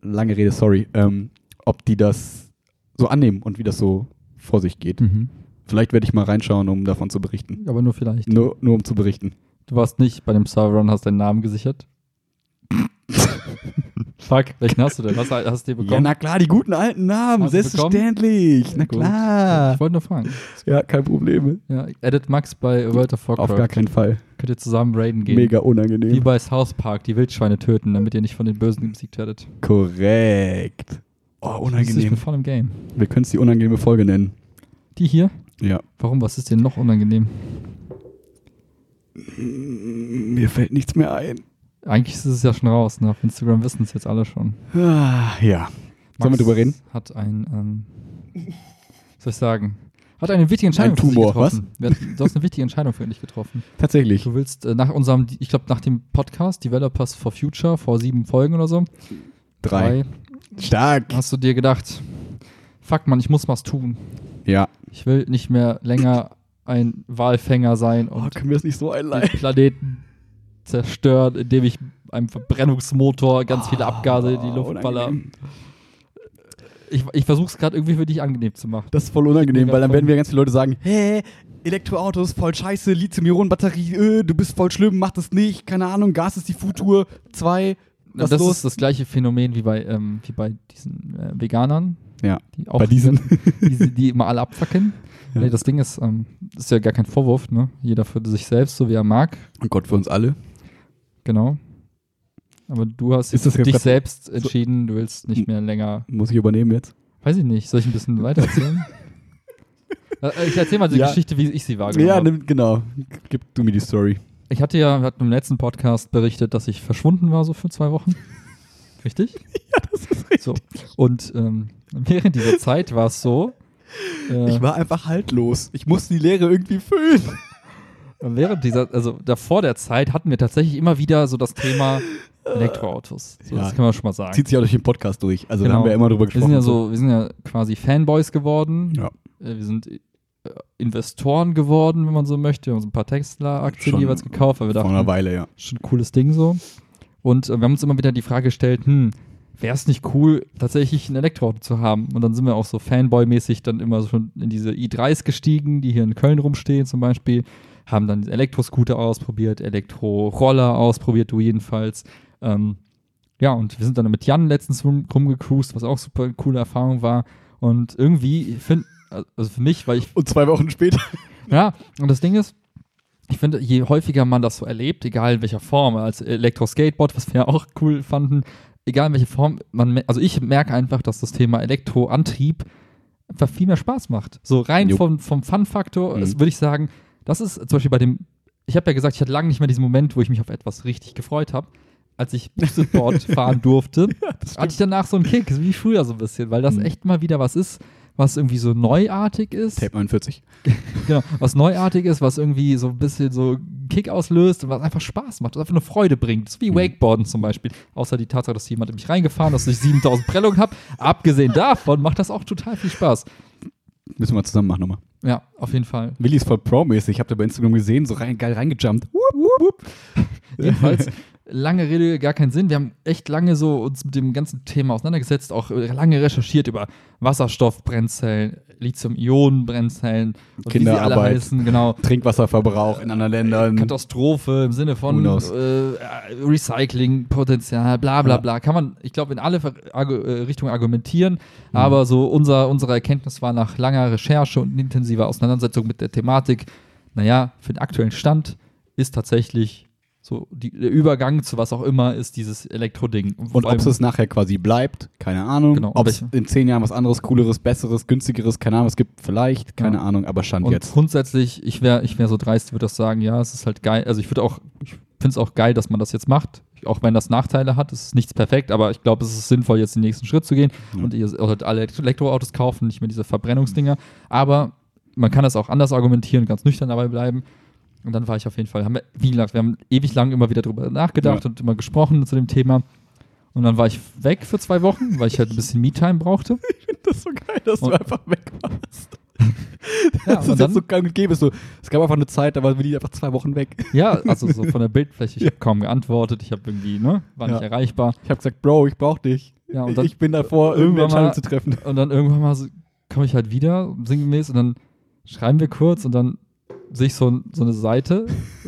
lange Rede, sorry, ähm, ob die das so annehmen und wie das so vor sich geht. Mhm. Vielleicht werde ich mal reinschauen, um davon zu berichten. Aber nur vielleicht. Nur, nur um zu berichten. Du warst nicht bei dem Server und hast deinen Namen gesichert. Fuck, welchen hast du denn? Was hast du dir Ja, bekommen? na klar, die guten alten Namen, Hast selbstverständlich. Na Gut. klar. Ich wollte nur fragen. Ja, kein Problem. Ja, Edit Max bei World of Warcraft. Auf gar keinen Fall. Könnt ihr zusammen raiden gehen. Mega Wie unangenehm. bei South Park, die Wildschweine töten, damit ihr nicht von den Bösen besiegt werdet. Korrekt. Oh, Ich bin unangenehm. voll im Game. Wir können es die unangenehme Folge nennen. Die hier? Ja. Warum? Was ist denn noch unangenehm? Mir fällt nichts mehr ein. Eigentlich ist es ja schon raus, ne? Auf Instagram wissen es jetzt alle schon. Ah, ja. Sollen wir drüber reden? Hat ein, ähm, soll ich sagen, Hat eine wichtige Entscheidung Ein für dich Tumor, getroffen. Was? Du hast eine wichtige Entscheidung für dich getroffen. Tatsächlich. Du willst äh, nach unserem, ich glaube, nach dem Podcast Developers for Future vor sieben Folgen oder so, Drei. Stark. hast du dir gedacht, fuck man, ich muss was tun. Ja. Ich will nicht mehr länger ein Walfänger sein Oh, und können wir es nicht so den einleiten? Planeten zerstören, indem ich einem Verbrennungsmotor ganz viele Abgase in die Oh, Luft baller. Ich, ich versuche es gerade irgendwie für dich angenehm zu machen. Das ist voll unangenehm, weil dann werden wir ganz viele Leute sagen, hä, Elektroautos, voll scheiße, Lithium-Ionen-Batterie, äh, du bist voll schlimm, mach das nicht, keine Ahnung, Gas ist die Futur, zwei, was das los? ist das gleiche Phänomen wie bei, ähm, wie bei diesen äh, Veganern, ja, die auch bei diesen. die, die immer alle abfackeln. Ja. Nee, das Ding ist, ähm, das ist ja gar kein Vorwurf, ne? Jeder für sich selbst, so wie er mag. Und Gott für uns alle. Genau. Aber du hast jetzt für dich selbst entschieden, du willst nicht mehr länger. Muss ich übernehmen jetzt? Weiß ich nicht, soll ich ein bisschen weiter erzählen? Äh, ich erzähl mal die Ja. Geschichte, wie ich sie wahrgenommen Ja, habe. nimm, genau. Gib du mir die Story. Ich hatte ja, wir hatten im letzten Podcast berichtet, dass ich verschwunden war, so für zwei Wochen. Richtig? Ja, das ist richtig. So. Und ähm, während dieser Zeit war es so, äh, Ich war einfach haltlos. Ich musste die Leere irgendwie füllen. während dieser, also davor der Zeit hatten wir tatsächlich immer wieder so das Thema Elektroautos. So, Ja. Das kann man schon mal sagen. Zieht sich auch durch den Podcast durch. Also da Genau. haben wir immer drüber wir gesprochen. sind ja so, wir sind ja quasi Fanboys geworden. Ja. Äh, Wir sind äh, Investoren geworden, wenn man so möchte. Wir haben so ein paar Tesla-Aktien jeweils gekauft, weil wir Vor dachten, einer Weile, ja. schon ein cooles Ding so. Und äh, wir haben uns immer wieder die Frage gestellt, hm, wäre es nicht cool, tatsächlich ein Elektroauto zu haben? Und dann sind wir auch so Fanboy-mäßig dann immer so schon in diese i3s gestiegen, die hier in Köln rumstehen zum Beispiel, haben dann Elektroscooter ausprobiert, Elektroroller ausprobiert, du jedenfalls. Ähm, ja, und wir sind dann mit Jan letztens rum, rumgecruised, was auch super coole Erfahrung war. Und irgendwie, ich finde, also für mich, weil ich Und zwei Wochen später. ja, und das Ding ist, ich finde, je häufiger man das so erlebt, egal in welcher Form, als Elektro-Skateboard, was wir ja auch cool fanden, egal in welcher Form, man, also ich merke einfach, dass das Thema Elektroantrieb einfach viel mehr Spaß macht. So rein Jo. vom, vom Fun-Faktor, Mhm. würde ich sagen, das ist zum Beispiel bei dem, ich habe ja gesagt, ich hatte lange nicht mehr diesen Moment, wo ich mich auf etwas richtig gefreut habe. Als ich Boosted-Board fahren durfte, hatte ich danach so einen Kick, wie früher so ein bisschen, weil das Mhm. echt mal wieder was ist, was irgendwie so neuartig ist Tape 49. genau, was neuartig ist, was irgendwie so ein bisschen so Kick auslöst und was einfach Spaß macht, was einfach eine Freude bringt. Das ist wie Mhm. Wakeboarden zum Beispiel. Außer die Tatsache, dass jemand in mich reingefahren ist, dass ich 7000 Prellungen habe. Abgesehen davon macht das auch total viel Spaß. Müssen wir zusammen machen nochmal. Ja, auf jeden Fall. Willi ist voll pro-mäßig. Ich habe da bei Instagram gesehen, so rein, geil reingejumpt. Wupp, wupp. Jedenfalls, lange Rede, gar keinen Sinn. Wir haben echt lange so uns mit dem ganzen Thema auseinandergesetzt, auch äh, lange recherchiert über Wasserstoffbrennzellen, Lithium-Ionen-Brennzellen und wie sie alle Kinderarbeit. heißen, genau. Trinkwasserverbrauch in anderen Ländern. Katastrophe im Sinne von äh, Recyclingpotenzial, bla bla bla. Kann man, ich glaube, in alle äh, Richtungen argumentieren, Mhm. aber so unser, unsere Erkenntnis war nach langer Recherche und intensiver Auseinandersetzung mit der Thematik, naja, für den aktuellen Stand ist tatsächlich so die, der Übergang zu was auch immer ist dieses Elektroding. Und ob es nachher quasi bleibt, keine Ahnung. Genau, ob es in zehn Jahren was anderes, cooleres, besseres, günstigeres, keine Ahnung, es gibt vielleicht, keine Ja. Ahnung, aber Stand Und jetzt. grundsätzlich, ich wäre ich wär so dreist, würde das sagen, ja, es ist halt geil. Also ich würde auch, ich finde es auch geil, dass man das jetzt macht. Auch wenn das Nachteile hat, es ist nichts perfekt, aber ich glaube, es ist sinnvoll, jetzt den nächsten Schritt zu gehen Ja. und ihr solltet alle Elektro- Elektroautos kaufen, nicht mehr diese Verbrennungsdinger. Aber man kann das auch anders argumentieren, ganz nüchtern dabei bleiben. Und dann war ich auf jeden Fall, haben wir, wie gesagt, wir haben ewig lang immer wieder drüber nachgedacht Ja. und immer gesprochen zu dem Thema. Und dann war ich weg für zwei Wochen, weil ich halt ein bisschen Me-Time brauchte. Das ist so geil, dass Und- du einfach weg warst. Ja, das ist dann- jetzt so gang und gäbe. So, es gab einfach eine Zeit, da war Willi einfach zwei Wochen weg. Ja, also so von der Bildfläche, ich habe kaum geantwortet, ich habe irgendwie, ne, war nicht Ja. erreichbar. Ich habe gesagt, Bro, ich brauch dich. Ja, und dann, ich bin davor, irgendeine irgendwann Entscheidung mal- zu treffen. und dann irgendwann mal so, komme ich halt wieder, sinngemäß, und dann schreiben wir kurz und dann sehe ich so, so eine Seite,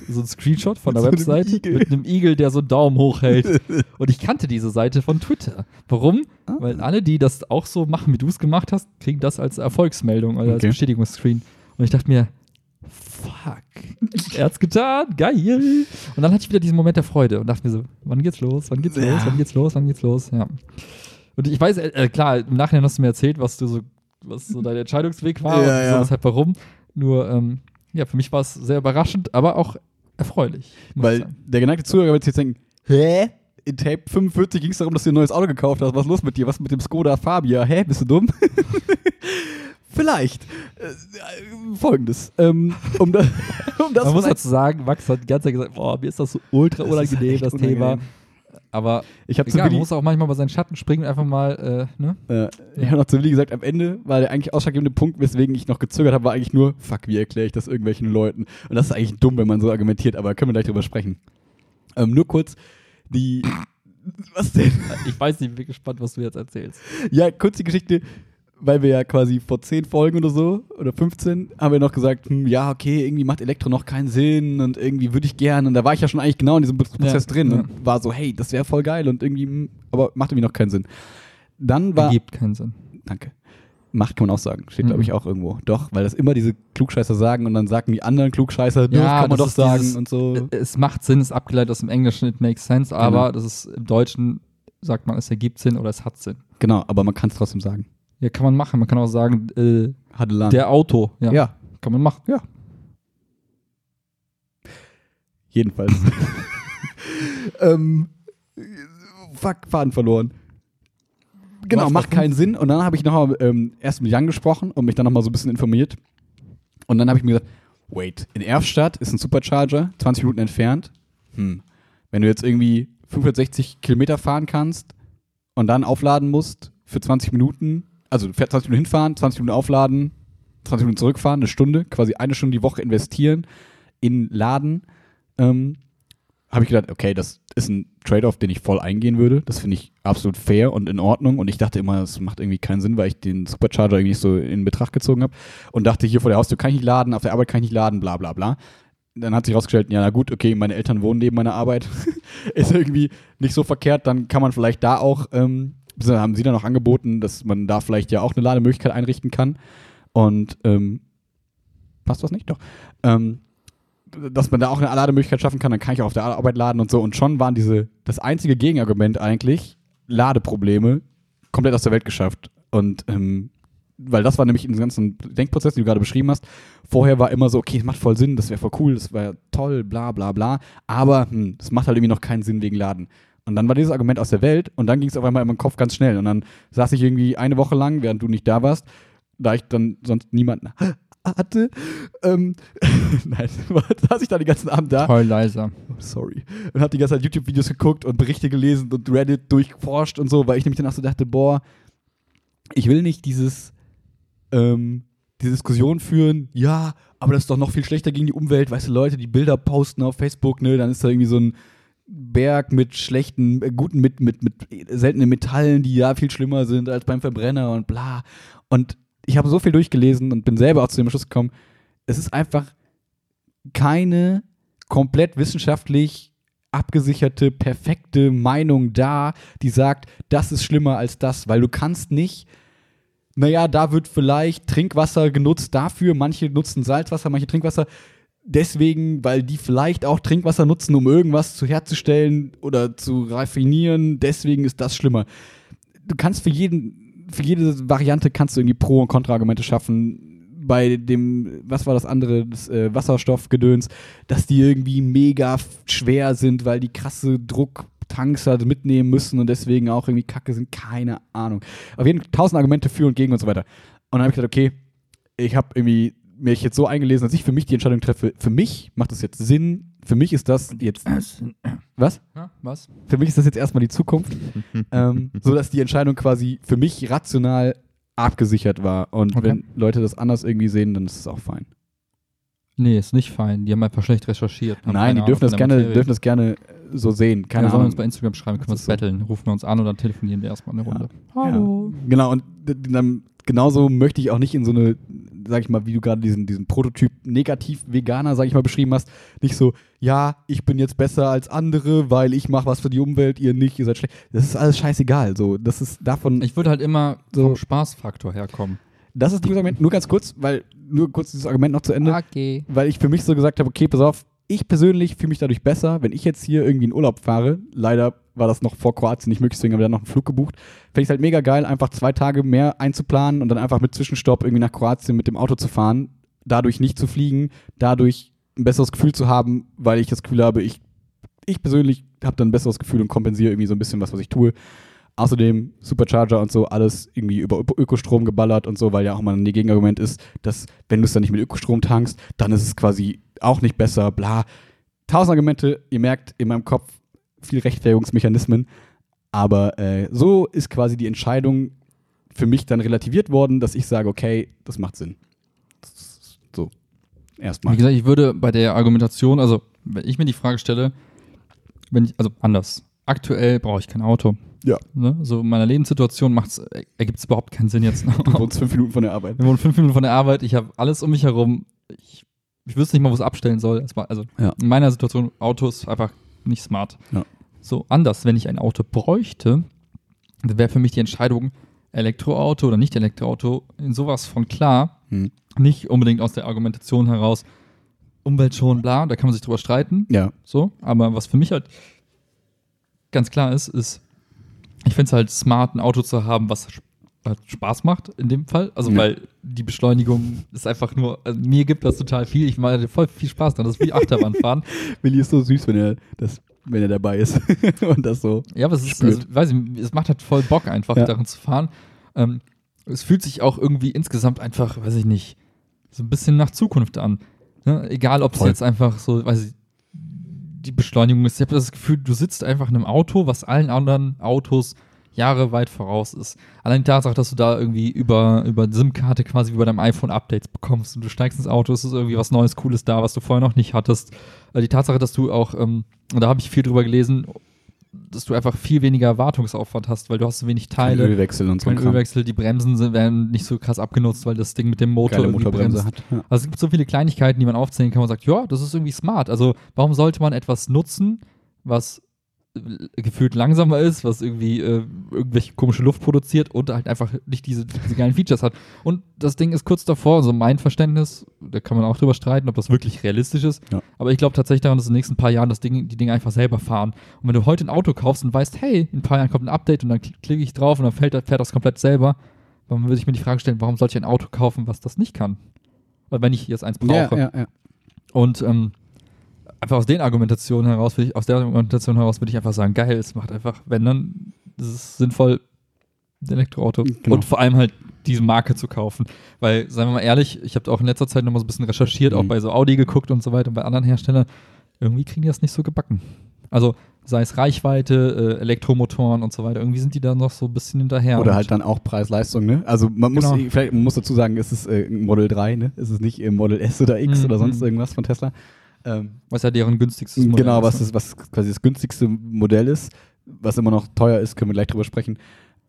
so ein Screenshot von der so einem Webseite Igel. mit einem Igel, der so einen Daumen hoch hält. Und ich kannte diese Seite von Twitter. Warum? Ah. Weil alle, die das auch so machen, wie du es gemacht hast, kriegen das als Erfolgsmeldung oder als Okay. Bestätigungsscreen. Und ich dachte mir, fuck, er hat's getan, geil. Und dann hatte ich wieder diesen Moment der Freude und dachte mir so, wann geht's los, wann geht's Ja. los, wann geht's los, wann geht's los, ja. Und ich weiß, äh, äh, klar, im Nachhinein hast du mir erzählt, was du so, was so dein Entscheidungsweg war Ja, und ja. so, weshalb, warum. Nur, ähm, ja, für mich war es sehr überraschend, aber auch erfreulich. Weil der geneigte Zuhörer wird jetzt denken, hä? In Tape 45 ging es darum, dass du ein neues Auto gekauft hast. Was ist los mit dir? Was mit dem Skoda Fabia? Hä? Bist du dumm? Vielleicht. Äh, Folgendes. Ähm, um, da, um das Man muss dazu sagen, Max hat die ganze Zeit gesagt, boah, mir ist das so ultra Das unangenehm, echt das Thema. unangenehm. Aber ich habe egal, man muss auch manchmal bei seinen Schatten springen und einfach mal, äh, ne? äh, ich hab noch zu Willi gesagt, am Ende war der eigentlich ausschlaggebende Punkt, weswegen ich noch gezögert habe, war eigentlich nur, fuck, wie erkläre ich das irgendwelchen Leuten? Und das ist eigentlich dumm, wenn man so argumentiert, aber können wir gleich drüber sprechen. Ähm, nur kurz, die. Was denn? Ich weiß nicht, bin gespannt, was du jetzt erzählst. Ja, kurz die Geschichte, weil wir ja quasi vor 10 Folgen oder so, oder 15, haben wir noch gesagt, hm, ja, okay, irgendwie macht Elektro noch keinen Sinn und irgendwie würde ich gern. Und da war ich ja schon eigentlich genau in diesem Prozess drin ja. und war so, hey, das wäre voll geil und irgendwie, hm, aber macht irgendwie noch keinen Sinn. Dann war. Ergibt keinen Sinn. Danke. Macht kann man auch sagen. Steht, Mhm. glaube ich, auch irgendwo. Doch, weil das immer diese Klugscheißer sagen und dann sagen die anderen Klugscheißer, ja, Ja, kann man doch sagen dieses- und so. Äh, Es macht Sinn, ist abgeleitet aus dem Englischen, it makes sense, aber das ist im Deutschen, sagt man, es ergibt Sinn oder es hat Sinn. Genau, aber man kann es trotzdem sagen. Ja, kann man machen. Man kann auch sagen, äh, Hadelan. der Auto. Ja, ja. kann man machen. Ja. Jedenfalls. ähm, fuck, Faden verloren. Genau, Was, macht keinen Sinn. Und dann habe ich noch ähm, erst mit Jan gesprochen und mich dann noch mal so ein bisschen informiert. Und dann habe ich mir gesagt, wait, in Erfstadt ist ein Supercharger, 20 Minuten entfernt. Hm. Wenn du jetzt irgendwie 560 Kilometer fahren kannst und dann aufladen musst für 20 Minuten, also du fährst 20 Minuten hinfahren, 20 Minuten aufladen, 20 Minuten zurückfahren, eine Stunde, quasi eine Stunde die Woche investieren in Laden, ähm, habe ich gedacht, okay, das ist ein Trade-off, den ich voll eingehen würde. Das finde ich absolut fair und in Ordnung. Und ich dachte immer, das macht irgendwie keinen Sinn, weil ich den Supercharger irgendwie nicht so in Betracht gezogen habe. Und dachte, hier vor der Haustür kann ich nicht laden, auf der Arbeit kann ich nicht laden, bla bla bla. Dann hat sich rausgestellt, ja, na gut, okay, meine Eltern wohnen neben meiner Arbeit. ist irgendwie nicht so verkehrt, dann kann man vielleicht da auch, ähm, haben sie dann auch angeboten, dass man da vielleicht ja auch eine Lademöglichkeit einrichten kann. Und ähm, passt das nicht? Doch. Ähm, dass man da auch eine Lademöglichkeit schaffen kann, dann kann ich auch auf der Arbeit laden und so. Und schon waren diese, das einzige Gegenargument eigentlich, Ladeprobleme, komplett aus der Welt geschafft. Und ähm, weil das war nämlich in dem ganzen Denkprozess, den du gerade beschrieben hast. Vorher war immer so, okay, es macht voll Sinn, das wäre voll cool, das wäre toll, bla bla bla. Aber hm, das macht halt irgendwie noch keinen Sinn wegen Laden. Und dann war dieses Argument aus der Welt und dann ging es auf einmal in meinem Kopf ganz schnell. Und dann saß ich irgendwie eine Woche lang, während du nicht da warst, da ich dann sonst niemanden hatte, ähm, nein, saß ich da den ganzen Abend da Heul leiser. sorry. Und habe die ganze Zeit YouTube-Videos geguckt und Berichte gelesen und Reddit durchforscht und so, weil ich nämlich danach so dachte, boah, ich will nicht dieses, ähm, die Diskussion führen, ja, aber das ist doch noch viel schlechter gegen die Umwelt, weißt du, Leute, die Bilder posten auf Facebook, ne, dann ist da irgendwie so ein Berg mit schlechten, äh, guten, mit, mit, mit seltenen Metallen, die ja viel schlimmer sind als beim Verbrenner und bla. Und ich habe so viel durchgelesen und bin selber auch zu dem Schluss gekommen, es ist einfach keine komplett wissenschaftlich abgesicherte, perfekte Meinung da, die sagt, das ist schlimmer als das, weil du kannst nicht, naja, da wird vielleicht Trinkwasser genutzt dafür, manche nutzen Salzwasser, manche Trinkwasser, deswegen, weil die vielleicht auch Trinkwasser nutzen, um irgendwas zu herzustellen oder zu raffinieren, deswegen ist das schlimmer. Du kannst für jeden, für jede Variante kannst du irgendwie Pro- und Kontraargumente schaffen. Bei dem, was war das andere, das äh, Wasserstoffgedöns, dass die irgendwie mega schwer sind, weil die krasse Drucktanks halt mitnehmen müssen und deswegen auch irgendwie kacke sind. Keine Ahnung. Auf jeden Fall tausend Argumente für und gegen und so weiter. Und dann habe ich gesagt, okay, ich habe irgendwie mich jetzt so eingelesen, dass ich für mich die Entscheidung treffe. Für mich macht das jetzt Sinn. Für mich ist das jetzt. Was? Ja, was? Für mich ist das jetzt erstmal die Zukunft. ähm, so dass die Entscheidung quasi für mich rational abgesichert war. Und Okay. wenn Leute das anders irgendwie sehen, dann ist es auch fein. Nee, ist nicht fein. Die haben einfach schlecht recherchiert. Nein, die dürfen Ahnung das, gerne, Materie. dürfen das gerne äh, so sehen. Keine ja, sollen uns bei Instagram schreiben, können wir uns so. betteln. Rufen wir uns an oder telefonieren wir erstmal eine Runde. Ja. Genau, und d- d- dann genauso möchte ich auch nicht in so eine, sag ich mal, wie du gerade diesen, diesen Prototyp Negativ-Veganer, sag ich mal, beschrieben hast, nicht so, ja, ich bin jetzt besser als andere, weil ich mache was für die Umwelt, ihr nicht, ihr seid schlecht. Das ist alles scheißegal. So, das ist davon. Ich würde halt immer So. vom Spaßfaktor herkommen. das ist ein gutes Argument. Nur ganz kurz, weil, nur kurz dieses Argument noch zu Ende. Okay. weil ich für mich so gesagt habe, okay, pass auf, ich persönlich fühle mich dadurch besser, wenn ich jetzt hier irgendwie in Urlaub fahre. Leider war das noch vor Kroatien nicht möglich, deswegen haben wir dann noch einen Flug gebucht. Fände ich halt mega geil, einfach zwei Tage mehr einzuplanen und dann einfach mit Zwischenstopp irgendwie nach Kroatien mit dem Auto zu fahren, dadurch nicht zu fliegen, dadurch ein besseres Gefühl zu haben, weil ich das Gefühl habe, ich, ich persönlich habe dann ein besseres Gefühl und kompensiere irgendwie so ein bisschen was, was ich tue. Außerdem Supercharger und so, alles irgendwie über Ökostrom geballert und so, weil ja auch mal ein Gegenargument ist, dass wenn du es dann nicht mit Ökostrom tankst, dann ist es quasi auch nicht besser, bla. Tausend Argumente, ihr merkt in meinem Kopf viel Rechtfertigungsmechanismen, aber äh, so ist quasi die Entscheidung für mich dann relativiert worden, dass ich sage, okay, das macht Sinn. Das so, erstmal. Wie gesagt, ich würde bei der Argumentation, also wenn ich mir die Frage stelle, wenn ich, also anders, aktuell brauche ich kein Auto. Ja. Ne? So in meiner Lebenssituation macht's, ergibt es überhaupt keinen Sinn jetzt. Du wohnst fünf Minuten von der Arbeit. Wir wohnen fünf Minuten von der Arbeit, ich habe alles um mich herum. Ich, ich wüsste nicht mal, wo es abstellen soll. Also Ja. in meiner Situation, Auto ist einfach nicht smart. Ja. So anders, wenn ich ein Auto bräuchte, dann wäre für mich die Entscheidung, Elektroauto oder nicht Elektroauto, in sowas von klar. Hm. Nicht unbedingt aus der Argumentation heraus, Umwelt schon, bla, da kann man sich drüber streiten. Ja. So, aber was für mich halt ganz klar ist, ist, ich finde es halt smart, ein Auto zu haben, was halt Spaß macht in dem Fall. Also, Ja. weil die Beschleunigung ist einfach nur, also mir gibt das total viel. Ich mache voll viel Spaß dran. Das ist wie Achterbahnfahren. Willi ist so süß, wenn er, das, wenn er dabei ist und das so. ja, aber es ist, also, weiß ich, es macht halt voll Bock, einfach Ja. darin zu fahren. Ähm, es fühlt sich auch irgendwie insgesamt einfach, weiß ich nicht, so ein bisschen nach Zukunft an. Ne? Egal, ob es jetzt einfach so, weiß ich, die Beschleunigung ist. Ich habe das Gefühl, du sitzt einfach in einem Auto, was allen anderen Autos Jahre weit voraus ist. Allein die Tatsache, dass du da irgendwie über, über SIM-Karte quasi wie bei deinem iPhone Updates bekommst und du steigst ins Auto, es ist irgendwie was Neues, Cooles da, was du vorher noch nicht hattest. Äh, Die Tatsache, dass du auch, ähm, und da habe ich viel drüber gelesen, dass du einfach viel weniger Wartungsaufwand hast, weil du hast so wenig Teile. Ölwechsel und so. Kein. Ölwechsel, die Bremsen sind, werden nicht so krass abgenutzt, weil das Ding mit dem Motor Geile irgendwie Motorbremse bremst. hat. Ja. Also es gibt so viele Kleinigkeiten, die man aufzählen kann und sagt, ja, das ist irgendwie smart. Also warum sollte man etwas nutzen, was gefühlt langsamer ist, was irgendwie äh, irgendwelche komische Luft produziert und halt einfach nicht diese, diese geilen Features hat. Und das Ding ist kurz davor, so mein Verständnis, da kann man auch drüber streiten, ob das wirklich realistisch ist. Ja. Aber ich glaube tatsächlich daran, dass in den nächsten paar Jahren das Ding, die Dinge einfach selber fahren. Und wenn du heute ein Auto kaufst und weißt, hey, in ein paar Jahren kommt ein Update und dann kl- klicke ich drauf und dann fällt, fährt das komplett selber, dann würde ich mir die Frage stellen, warum sollte ich ein Auto kaufen, was das nicht kann? Weil wenn ich jetzt eins brauche. Ja, ja. Und ähm, einfach aus den Argumentationen heraus, ich, aus der Argumentation heraus würde ich einfach sagen, geil, es macht einfach, wenn dann, ist es sinnvoll, ein Elektroauto. Genau. Und vor allem halt diese Marke zu kaufen. Weil, seien wir mal ehrlich, ich habe auch in letzter Zeit noch mal so ein bisschen recherchiert, auch Mhm. bei so Audi geguckt und so weiter und bei anderen Herstellern. Irgendwie kriegen die das nicht so gebacken. Also sei es Reichweite, äh, Elektromotoren und so weiter, irgendwie sind die da noch so ein bisschen hinterher. Oder halt dann auch Preis-Leistung, ne? Also man muss, Genau. vielleicht man muss dazu sagen, es ist äh, ein Model 3, ne? Es ist nicht äh, Model S oder X Mhm. oder sonst irgendwas von Tesla. Ähm, was ja deren günstigstes Modell genau, was, ist. ne? ist, was quasi das günstigste Modell ist, was immer noch teuer ist, können wir gleich drüber sprechen.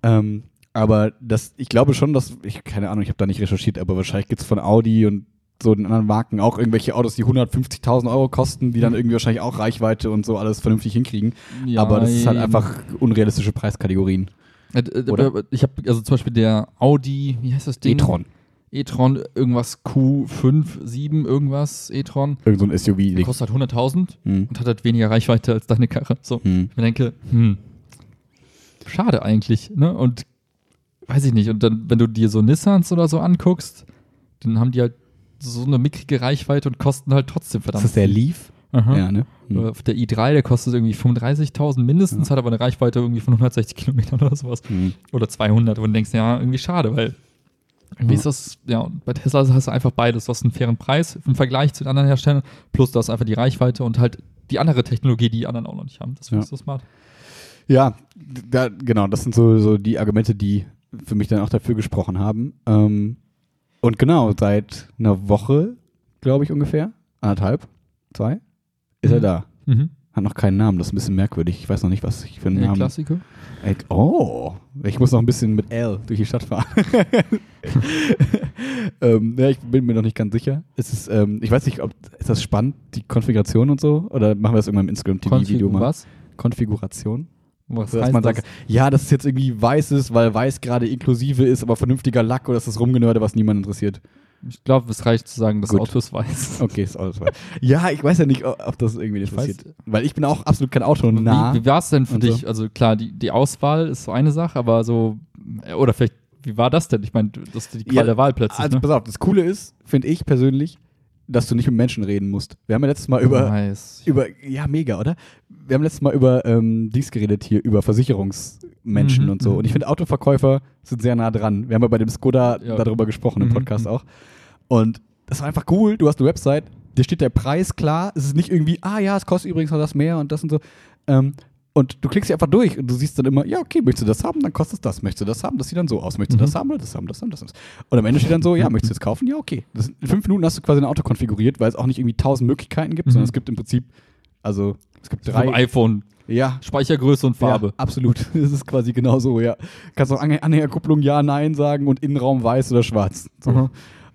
Ähm, aber das, ich glaube schon, dass, ich keine Ahnung, ich habe da nicht recherchiert, aber wahrscheinlich gibt es von Audi und so den anderen Marken auch irgendwelche Autos, die 150.000 Euro kosten, die dann irgendwie wahrscheinlich auch Reichweite und so alles vernünftig hinkriegen. Ja, aber das ist halt einfach unrealistische Preiskategorien. Äh, Oder? Ich habe also zum Beispiel der Audi, wie heißt das Ding? E-Tron. E-Tron, irgendwas Q5, 7, irgendwas, E-Tron. Irgend so ein SUV. Der kostet halt 100.000 Hm. und hat halt weniger Reichweite als deine Karre. So, Hm. ich mir denke, hm, schade eigentlich, ne? Und weiß ich nicht. Und dann, wenn du dir so Nissans oder so anguckst, dann haben die halt so eine mickrige Reichweite und kosten halt trotzdem verdammt. Ist das der Leaf? Aha. Ja, ne? Hm. Der i3, der kostet irgendwie 35.000 mindestens, hat aber eine Reichweite irgendwie von 160 Kilometern oder sowas. Hm. Oder 200. Und du denkst, ja, irgendwie schade, weil irgendwie Ja. ist das, ja, bei Tesla hast du einfach beides. Du hast einen fairen Preis im Vergleich zu den anderen Herstellern, plus du hast einfach die Reichweite und halt die andere Technologie, die die anderen auch noch nicht haben. Das Ja. finde ich so smart. Ja, da, genau, das sind so, so die Argumente, die für mich dann auch dafür gesprochen haben. Ähm, und genau, seit einer Woche, glaube ich ungefähr, anderthalb, zwei, ist er Mhm. da. Mhm. Hat noch keinen Namen, das ist ein bisschen merkwürdig. Ich weiß noch nicht, was ich für einen Der Namen. Klassiker. Ey, Oh, ich muss noch ein bisschen mit L durch die Stadt fahren. ähm, ja, ich bin mir noch nicht ganz sicher. Ist es, ähm, ich weiß nicht, ob, ist das spannend, die Konfiguration und so? Oder machen wir das irgendwann im Instagram-TV-Video mal? was? Konfiguration? Was dass heißt man das? sagt, ja, dass es jetzt irgendwie weiß ist, weil weiß gerade inklusive ist, aber vernünftiger Lack oder ist das Rumgenörde, was niemand interessiert? Ich glaube, es reicht zu sagen, das Gut. Auto ist weiß. Okay, ist alles weiß. Ja, ich weiß ja nicht, ob das irgendwie Ich weiß- interessiert. Weil ich bin auch absolut kein Auto nah. Wie, wie war es denn für und so. dich? Also klar, die, die Auswahl ist so eine Sache, aber so, äh, oder vielleicht, wie war das denn? Ich meine, das ist die Qual Ja, der Wahl plötzlich. also ne? pass auf, das Coole ist, finde ich persönlich, dass du nicht mit Menschen reden musst. Wir haben ja letztes Mal über, Nice. über, ja, mega, oder? Wir haben letztes Mal über ähm, dies geredet hier, über Versicherungsmenschen Mhm, und so. mhm. Und ich finde, Autoverkäufer sind sehr nah dran. Wir haben ja bei dem Skoda Ja. darüber gesprochen im Mhm, Podcast mhm. auch. Und das war einfach cool. Du hast eine Website, dir steht der Preis klar. Es ist nicht irgendwie, ah ja, es kostet übrigens noch das mehr und das und so. Ähm, und du klickst dich einfach durch und du siehst dann immer, ja, okay, möchtest du das haben, dann kostet es das. Möchtest du das haben, das sieht dann so aus. Möchtest du Mhm. das haben, oder das haben, das haben, das haben. Und am Ende steht dann so, ja, möchtest du es kaufen? Ja, okay. Das, in fünf Minuten hast du quasi ein Auto konfiguriert, weil es auch nicht irgendwie tausend Möglichkeiten gibt, Mhm. sondern es gibt im Prinzip, also es gibt Vom drei. iPhone. Ja, Speichergröße und Farbe. ja, absolut. Es ist quasi genau so, ja. Kannst auch Anhäng- Anhängerkupplung ja, nein sagen und Innenraum weiß oder schwarz. So. Mhm.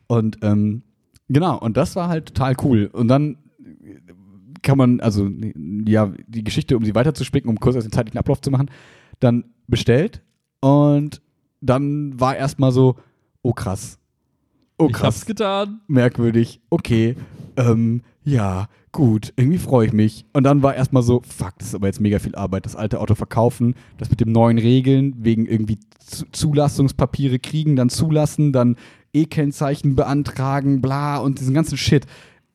Und ähm, genau, und das war halt total cool. Und dann kann man, also ja, die Geschichte, um sie weiterzuspicken, um kurz aus den zeitlichen Ablauf zu machen, dann bestellt und dann war erstmal so, oh krass. Oh Ich krass hab's getan. merkwürdig, okay, ähm, ja, gut, irgendwie freue ich mich. Und dann war erstmal so, fuck, das ist aber jetzt mega viel Arbeit, das alte Auto verkaufen, das mit den neuen Regeln, wegen irgendwie Zulassungspapiere kriegen, dann zulassen, dann E-Kennzeichen beantragen, bla und diesen ganzen Shit.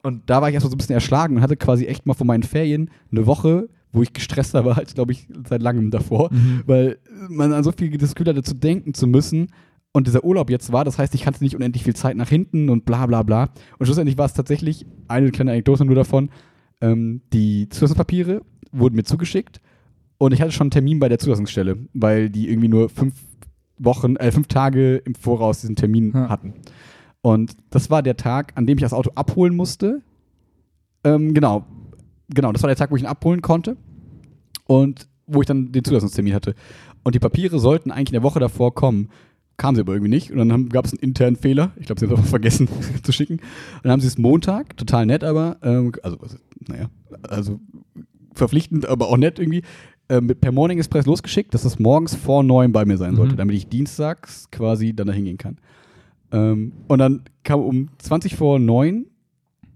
Und da war ich erstmal so ein bisschen erschlagen und hatte quasi echt mal von meinen Ferien eine Woche, wo ich gestresster war, als glaube ich seit langem davor, Mhm. weil man an so viel das Gefühl hatte, zu denken zu müssen. Und dieser Urlaub jetzt war, das heißt, ich hatte nicht unendlich viel Zeit nach hinten und bla bla bla. Und schlussendlich war es tatsächlich, eine kleine Anekdote nur davon, ähm, die Zulassungspapiere wurden mir zugeschickt und ich hatte schon einen Termin bei der Zulassungsstelle, weil die irgendwie nur fünf Wochen, äh, fünf Tage im Voraus diesen Termin Ja. hatten. Und das war der Tag, an dem ich das Auto abholen musste. Ähm, genau, genau, das war der Tag, wo ich ihn abholen konnte und wo ich dann den Zulassungstermin hatte. Und die Papiere sollten eigentlich in der Woche davor kommen. Kamen sie aber irgendwie nicht. Und dann gab es einen internen Fehler. Ich glaube, sie haben es einfach vergessen zu schicken. Und dann haben sie es Montag, total nett aber, ähm, also, naja, also verpflichtend, aber auch nett irgendwie, äh, mit per Morning Express losgeschickt, dass das morgens vor neun bei mir sein sollte, Mhm. damit ich dienstags quasi dann da hingehen kann. Ähm, und dann kam um 20 vor neun,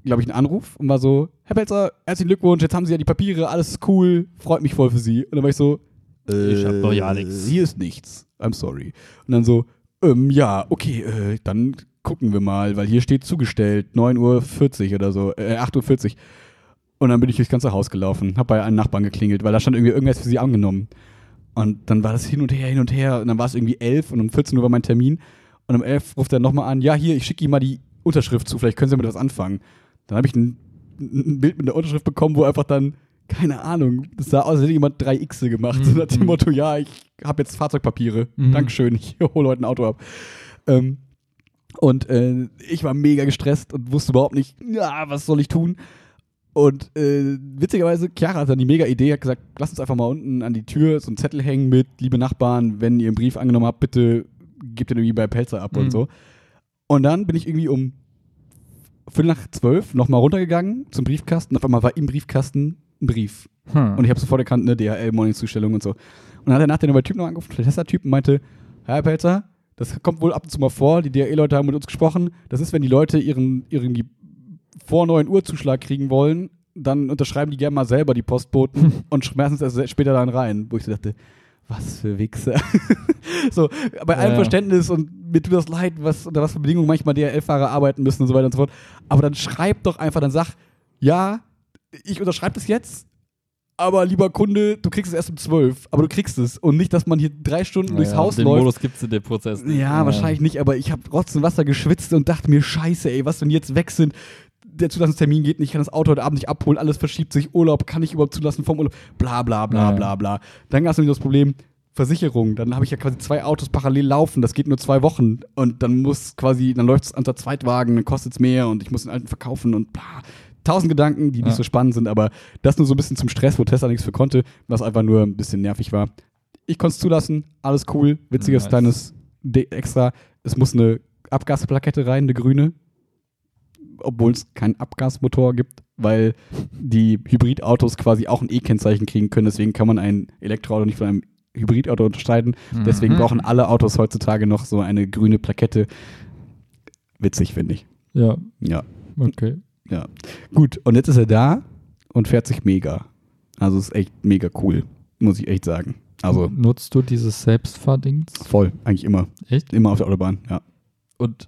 glaube ich, ein Anruf und war so, Herr Pelzer, herzlichen Glückwunsch, jetzt haben Sie ja die Papiere, alles ist cool, freut mich voll für Sie. Und dann war ich so, Ich hab äh, doch ja nix. Hier ist nichts, I'm sorry. Und dann so, ähm, ja, okay, äh, dann gucken wir mal, weil hier steht zugestellt, 9.40 Uhr oder so, äh, 8.40 Uhr. Und dann bin ich durchs ganze Haus gelaufen, habe bei einem Nachbarn geklingelt, weil da stand irgendwie irgendwas für sie angenommen. Und dann war das hin und her, hin und her. Und dann war es irgendwie 11 und um 14 Uhr war mein Termin. Und um 11 ruft er nochmal an, ja, hier, ich schicke ihm mal die Unterschrift zu, vielleicht können Sie damit was anfangen. Dann habe ich ein, ein Bild mit der Unterschrift bekommen, wo einfach dann, keine Ahnung, das sah aus, als hätte jemand drei Xe gemacht. So nach dem Mhm. Motto, ja, ich habe jetzt Fahrzeugpapiere. Mhm. Dankeschön, ich hole heute ein Auto ab. Ähm, und äh, ich war mega gestresst und wusste überhaupt nicht, ja, was soll ich tun? Und äh, witzigerweise, Chiara hat dann die mega Idee, hat gesagt, lass uns einfach mal unten an die Tür so einen Zettel hängen mit, liebe Nachbarn, wenn ihr einen Brief angenommen habt, bitte gebt den irgendwie bei Pelzer ab Mhm. und so. Und dann bin ich irgendwie um Viertel nach zwölf nochmal runtergegangen zum Briefkasten. Auf einmal war im Briefkasten ein Brief. Hm. Und ich habe sofort erkannt, ne, DHL-Morning-Zustellung und so. Und dann hat er nach der Typ noch angerufen, der Tesla-Typ, und meinte, Herr Pelzer, das kommt wohl ab und zu mal vor, die DHL-Leute haben mit uns gesprochen, das ist, wenn die Leute ihren, ihren vor 9 Uhr Zuschlag kriegen wollen, dann unterschreiben die gerne mal selber die Postboten und schmeißen es erst später dann rein. Wo ich so dachte, was für Wichser. so, bei allem Ja. Verständnis und mir tut das leid, was, unter was für Bedingungen manchmal DHL-Fahrer arbeiten müssen und so weiter und so fort. Aber dann schreib doch einfach, dann sag, ja, ich unterschreibe das jetzt, aber lieber Kunde, du kriegst es erst um 12, aber du kriegst es. Und nicht, dass man hier drei Stunden durchs Naja, Haus den läuft. Modus gibt's in dem Prozess nicht. Ja, wahrscheinlich nicht, aber ich habe trotzdem Wasser geschwitzt und dachte mir, scheiße, ey, was, wenn die jetzt weg sind? Der Zulassungstermin geht nicht, ich kann das Auto heute Abend nicht abholen, alles verschiebt sich, Urlaub, kann ich überhaupt zulassen vom Urlaub, bla bla bla Ja, ja. bla bla. Dann gab es nämlich das Problem, Versicherung, dann habe ich ja quasi zwei Autos parallel laufen, das geht nur zwei Wochen und dann muss quasi, dann läuft es unter Zweitwagen, dann kostet es mehr und ich muss den alten verkaufen und bla. Tausend Gedanken, die Ja. nicht so spannend sind, aber das nur so ein bisschen zum Stress, wo Tesla nichts für konnte, was einfach nur ein bisschen nervig war. Ich konnte es zulassen, alles cool, witziges Nice. kleines De extra. Es muss eine Abgasplakette rein, eine grüne, obwohl es keinen Abgasmotor gibt, weil die Hybridautos quasi auch ein E-Kennzeichen kriegen können. Deswegen kann man ein Elektroauto nicht von einem Hybridauto unterscheiden. Deswegen Mhm. brauchen alle Autos heutzutage noch so eine grüne Plakette. Witzig, finde ich. Ja, Ja, okay. Ja. Gut, und jetzt ist er da und fährt sich mega. Also ist echt mega cool, muss ich echt sagen. Also Nutzt du dieses Selbstfahrdings? voll, eigentlich immer. Echt? Immer auf der Autobahn, ja. Und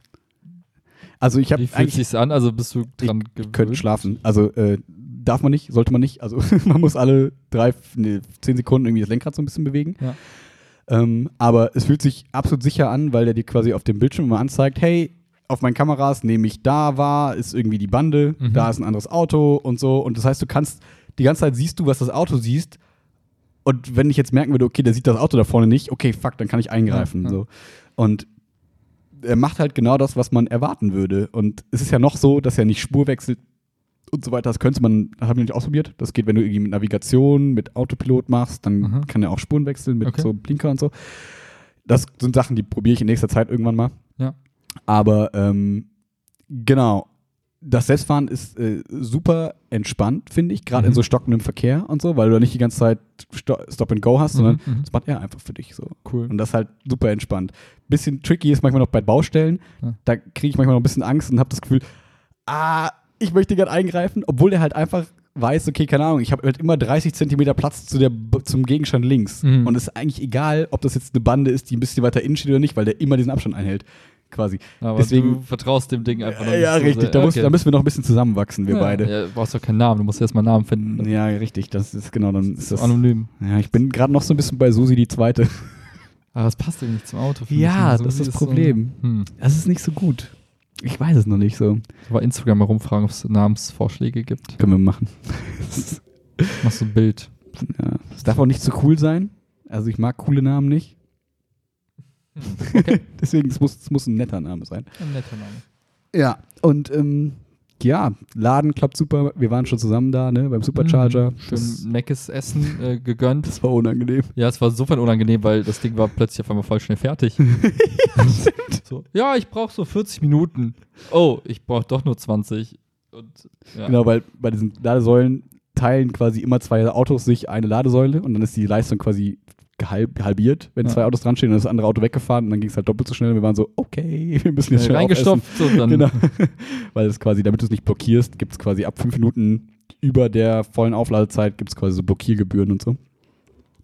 Also ich habe wie fühlt eigentlich sich's an? Also bist du dran gewöhnt? schlafen. Also äh, darf man nicht, sollte man nicht. Also man muss alle drei, nee, zehn Sekunden irgendwie das Lenkrad so ein bisschen bewegen. Ja. Ähm, aber es fühlt sich absolut sicher an, weil der dir quasi auf dem Bildschirm immer anzeigt, hey, auf meinen Kameras nehme ich da wahr, ist irgendwie die Bande, Mhm. da ist ein anderes Auto und so. Und das heißt, du kannst, die ganze Zeit siehst du, was das Auto siehst. Und wenn ich jetzt merken würde, okay, der sieht das Auto da vorne nicht, okay, fuck, dann kann ich eingreifen. Ja, ja. So. Und er macht halt genau das, was man erwarten würde. Und es ist ja noch so, dass er nicht Spur wechselt und so weiter. Das könnte man, das haben wir nicht ausprobiert. Das geht, wenn du irgendwie mit Navigation, mit Autopilot machst, dann Mhm. kann er auch Spuren wechseln mit Okay. so Blinker und so. Das sind Sachen, die probiere ich in nächster Zeit irgendwann mal. Ja. Aber ähm, genau, das Selbstfahren ist äh, super entspannt, finde ich, gerade in Mhm. so stockendem Verkehr und so, weil du da nicht die ganze Zeit Sto Stop and Go hast, sondern Mhm, mhm. das macht er einfach für dich so. Cool. Und das ist halt super entspannt. Bisschen tricky ist manchmal noch bei Baustellen. Ja. Da kriege ich manchmal noch ein bisschen Angst und habe das Gefühl, ah, ich möchte gerne eingreifen, obwohl der halt einfach weiß, okay, keine Ahnung, ich habe halt immer 30 Zentimeter Platz zu der, zum Gegenstand links. Mhm. Und es ist eigentlich egal, ob das jetzt eine Bande ist, die ein bisschen weiter innen steht oder nicht, weil der immer diesen Abstand einhält. Quasi. Aber deswegen- du vertraust dem Ding einfach noch ja, nicht so richtig. sehr. Da, muss, Okay. da müssen wir noch ein bisschen zusammenwachsen, wir ja, beide. Ja, du brauchst doch keinen Namen, du musst erstmal einen Namen finden. Ja, richtig. Das ist genau, dann ist das. Anonym. Ja, ich bin gerade noch so ein bisschen bei Susi die Zweite. Aber das passt irgendwie nicht zum Auto. Ja. So das ist das es so- Problem. hm. Das ist nicht so gut. Ich weiß es noch nicht so. So Bei Instagram mal rumfragen, ob es Namensvorschläge gibt. Können wir machen. Machst du ein Bild. Ja. Es darf auch nicht zu cool sein. Also ich mag coole Namen nicht. Deswegen, es muss, es muss ein netter Name sein. Ein netter Name. Ja. Und ähm, ja, Laden klappt super. Wir waren schon zusammen da, ne, beim Supercharger. Mhm. Schön Meckes Essen äh, gegönnt. das war unangenehm. Ja, es war sofern unangenehm, weil das Ding war plötzlich auf einmal voll schnell fertig. So, ja, ich brauche so 40 Minuten. Oh, ich brauche doch nur 20. Und, ja. Genau, weil bei diesen Ladesäulen teilen quasi immer zwei Autos sich eine Ladesäule und dann ist die Leistung quasi gehalb, halbiert, wenn Ja. zwei Autos dran stehen und das andere Auto weggefahren und dann ging es halt doppelt so schnell und wir waren so, okay, wir müssen jetzt schnell reingestopft und dann Genau. Weil es quasi, damit du es nicht blockierst, gibt es quasi ab fünf Minuten über der vollen Aufladezeit gibt es quasi so Blockiergebühren und so.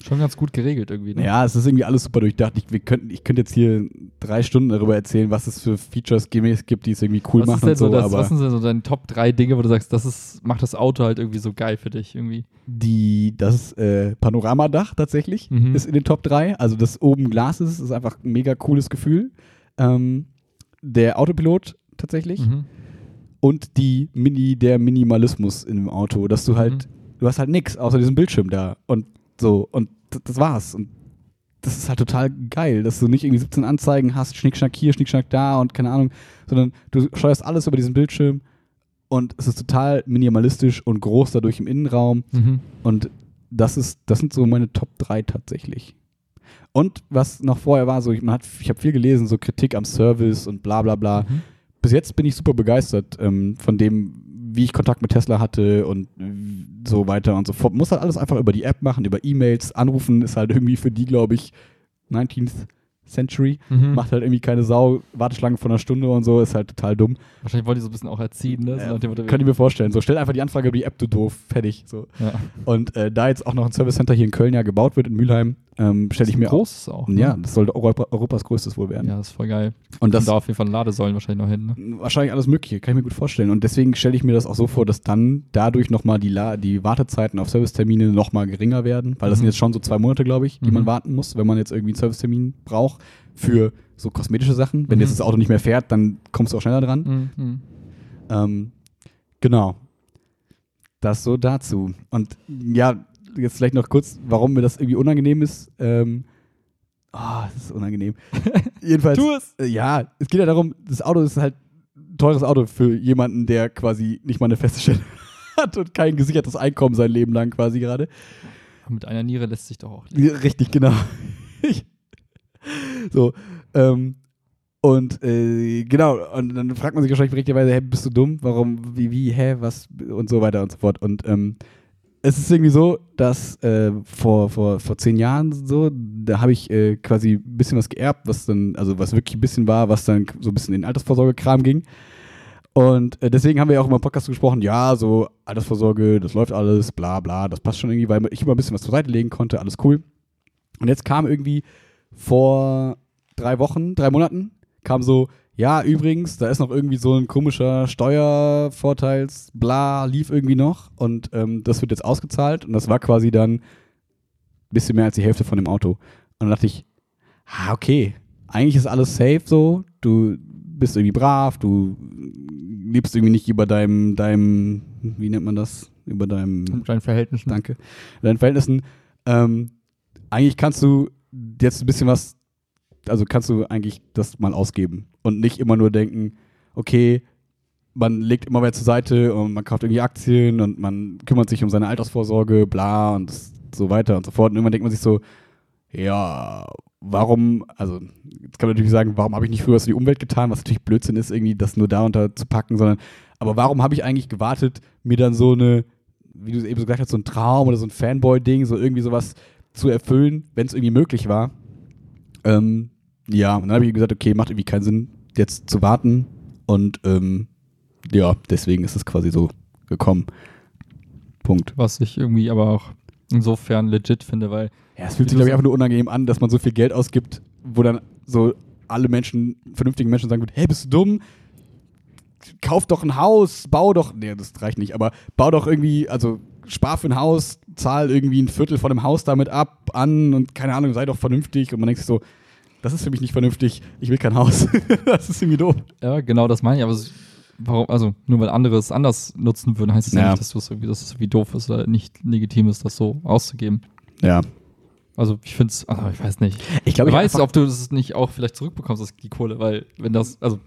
Schon ganz gut geregelt irgendwie. Ne? Ja, es ist irgendwie alles super durchdacht. Ich, wir könnten, ich könnte jetzt hier drei Stunden darüber erzählen, was es für Features gemäß gibt, die es irgendwie cool was, machen und so, das, aber was sind denn so deine Top 3 Dinge, wo du sagst, das ist, macht das Auto halt irgendwie so geil für dich irgendwie? die, das äh, Panoramadach tatsächlich Mhm. ist in den Top 3. Also das oben Glas ist, ist einfach ein mega cooles Gefühl. Ähm, der Autopilot tatsächlich. Mhm. und die Mini, der Minimalismus in dem Auto, dass du halt, Mhm. du hast halt nichts außer diesem Bildschirm da und so und das war's und das ist halt total geil, dass du nicht irgendwie 17 Anzeigen hast, Schnickschnack hier, Schnickschnack da und keine Ahnung, sondern du steuerst alles über diesen Bildschirm und es ist total minimalistisch und groß dadurch im Innenraum Mhm. und das ist, das sind so meine Top 3 tatsächlich. Und was noch vorher war, so ich, man hat, ich habe viel gelesen, so Kritik am Service und bla bla bla Mhm. bis jetzt bin ich super begeistert ähm, von dem, wie ich Kontakt mit Tesla hatte und äh, so weiter und so fort. Muss halt alles einfach über die App machen, über E-Mails. Anrufen ist halt irgendwie für die, glaube ich, 19th Century. Mhm. Macht halt irgendwie keine Sau. Warteschlange von einer Stunde und so, ist halt total dumm. Wahrscheinlich wollen die so ein bisschen auch erziehen, ne? So Motto, Könnt ihr mir vorstellen. So, stell einfach die Anfrage über die App, du doof. Fertig. So. ja. Und äh, da jetzt auch noch ein Service Center hier in Köln ja gebaut wird, in Mülheim, ähm, stelle ich mir groß auch. Ne? Ja, das sollte Europa, Europas größtes wohl werden. Ja, das ist voll geil. Und das Und da auf jeden Fall Ladesäulen wahrscheinlich noch hin, ne? Wahrscheinlich alles Mögliche, kann ich mir gut vorstellen. Und deswegen stelle ich mir das auch so vor, dass dann dadurch nochmal die, La die Wartezeiten auf Servicetermine nochmal geringer werden, weil das Mhm. sind jetzt schon so zwei Monate, glaube ich, die Mhm. man warten muss, wenn man jetzt irgendwie einen Servicetermin braucht für so kosmetische Sachen. Wenn Mhm. jetzt das Auto nicht mehr fährt, dann kommst du auch schneller dran. Mhm. Mhm. Ähm, genau. Das so dazu. Und ja, jetzt vielleicht noch kurz, warum mir das irgendwie unangenehm ist. Ähm, ah, das ist unangenehm. Jedenfalls. Tu es! Äh, Ja, es geht ja darum, das Auto ist halt ein teures Auto für jemanden, der quasi nicht mal eine feste Stelle hat und kein gesichertes Einkommen sein Leben lang quasi gerade. Mit einer Niere lässt sich doch auch. leben. Richtig, genau. So, ähm, und äh, genau, und dann fragt man sich wahrscheinlich berechtigterweise, hä, bist du dumm? Warum, wie, wie, hä, was und so weiter und so fort. Und ähm, es ist irgendwie so, dass äh, vor, vor, vor zehn Jahren so, da habe ich äh, quasi ein bisschen was geerbt, was dann, also was wirklich ein bisschen war, was dann so ein bisschen in Altersvorsorgekram ging. Und äh, deswegen haben wir auch immer im Podcast gesprochen, ja, so Altersvorsorge, das läuft alles, bla bla, das passt schon irgendwie, weil ich immer ein bisschen was zur Seite legen konnte, alles cool. Und jetzt kam irgendwie vor drei Wochen, drei Monaten, kam so, ja, übrigens, da ist noch irgendwie so ein komischer Steuervorteils, bla, lief irgendwie noch und ähm, das wird jetzt ausgezahlt und das war quasi dann ein bisschen mehr als die Hälfte von dem Auto. Und dann dachte ich, ah, okay, eigentlich ist alles safe so, du bist irgendwie brav, du lebst irgendwie nicht über deinem, deinem, wie nennt man das? Über deinem deinen Verhältnissen. Danke. In deinen Verhältnissen. Ähm, eigentlich kannst du jetzt ein bisschen was, also kannst du eigentlich das mal ausgeben und nicht immer nur denken, okay, man legt immer mehr zur Seite und man kauft irgendwie Aktien und man kümmert sich um seine Altersvorsorge, bla und so weiter und so fort. Und irgendwann denkt man sich so, ja, warum, also jetzt kann man natürlich sagen, warum habe ich nicht früher was für die Umwelt getan, was natürlich Blödsinn ist, irgendwie das nur da unter zu packen, sondern aber warum habe ich eigentlich gewartet, mir dann so eine, wie du eben so gesagt hast, so ein Traum oder so ein Fanboy-Ding, so irgendwie sowas zu erfüllen, wenn es irgendwie möglich war. Ähm, ja, und dann habe ich gesagt, okay, macht irgendwie keinen Sinn, jetzt zu warten. Und ähm, ja, deswegen ist es quasi so gekommen. Punkt. Was ich irgendwie aber auch insofern legit finde, weil Ja, es fühlt sich, glaube ich, einfach nur unangenehm an, dass man so viel Geld ausgibt, wo dann so alle Menschen, vernünftigen Menschen sagen würden, hey, bist du dumm? Kauf doch ein Haus, bau doch, nee, das reicht nicht, aber bau doch irgendwie, also spar für ein Haus, zahl irgendwie ein Viertel von dem Haus damit ab, an und keine Ahnung, sei doch vernünftig. Und man denkt sich so, das ist für mich nicht vernünftig, ich will kein Haus. das ist irgendwie doof. Ja, genau das meine ich. Aber warum, also nur weil andere es anders nutzen würden, heißt es ja, Ja. nicht, dass, du es irgendwie, dass es irgendwie doof ist oder nicht legitim ist, das so auszugeben. Ja. Also ich finde es, also ich weiß nicht. Ich glaube, ich weiß, ob du das nicht auch vielleicht zurückbekommst, das, die Kohle, weil wenn das, also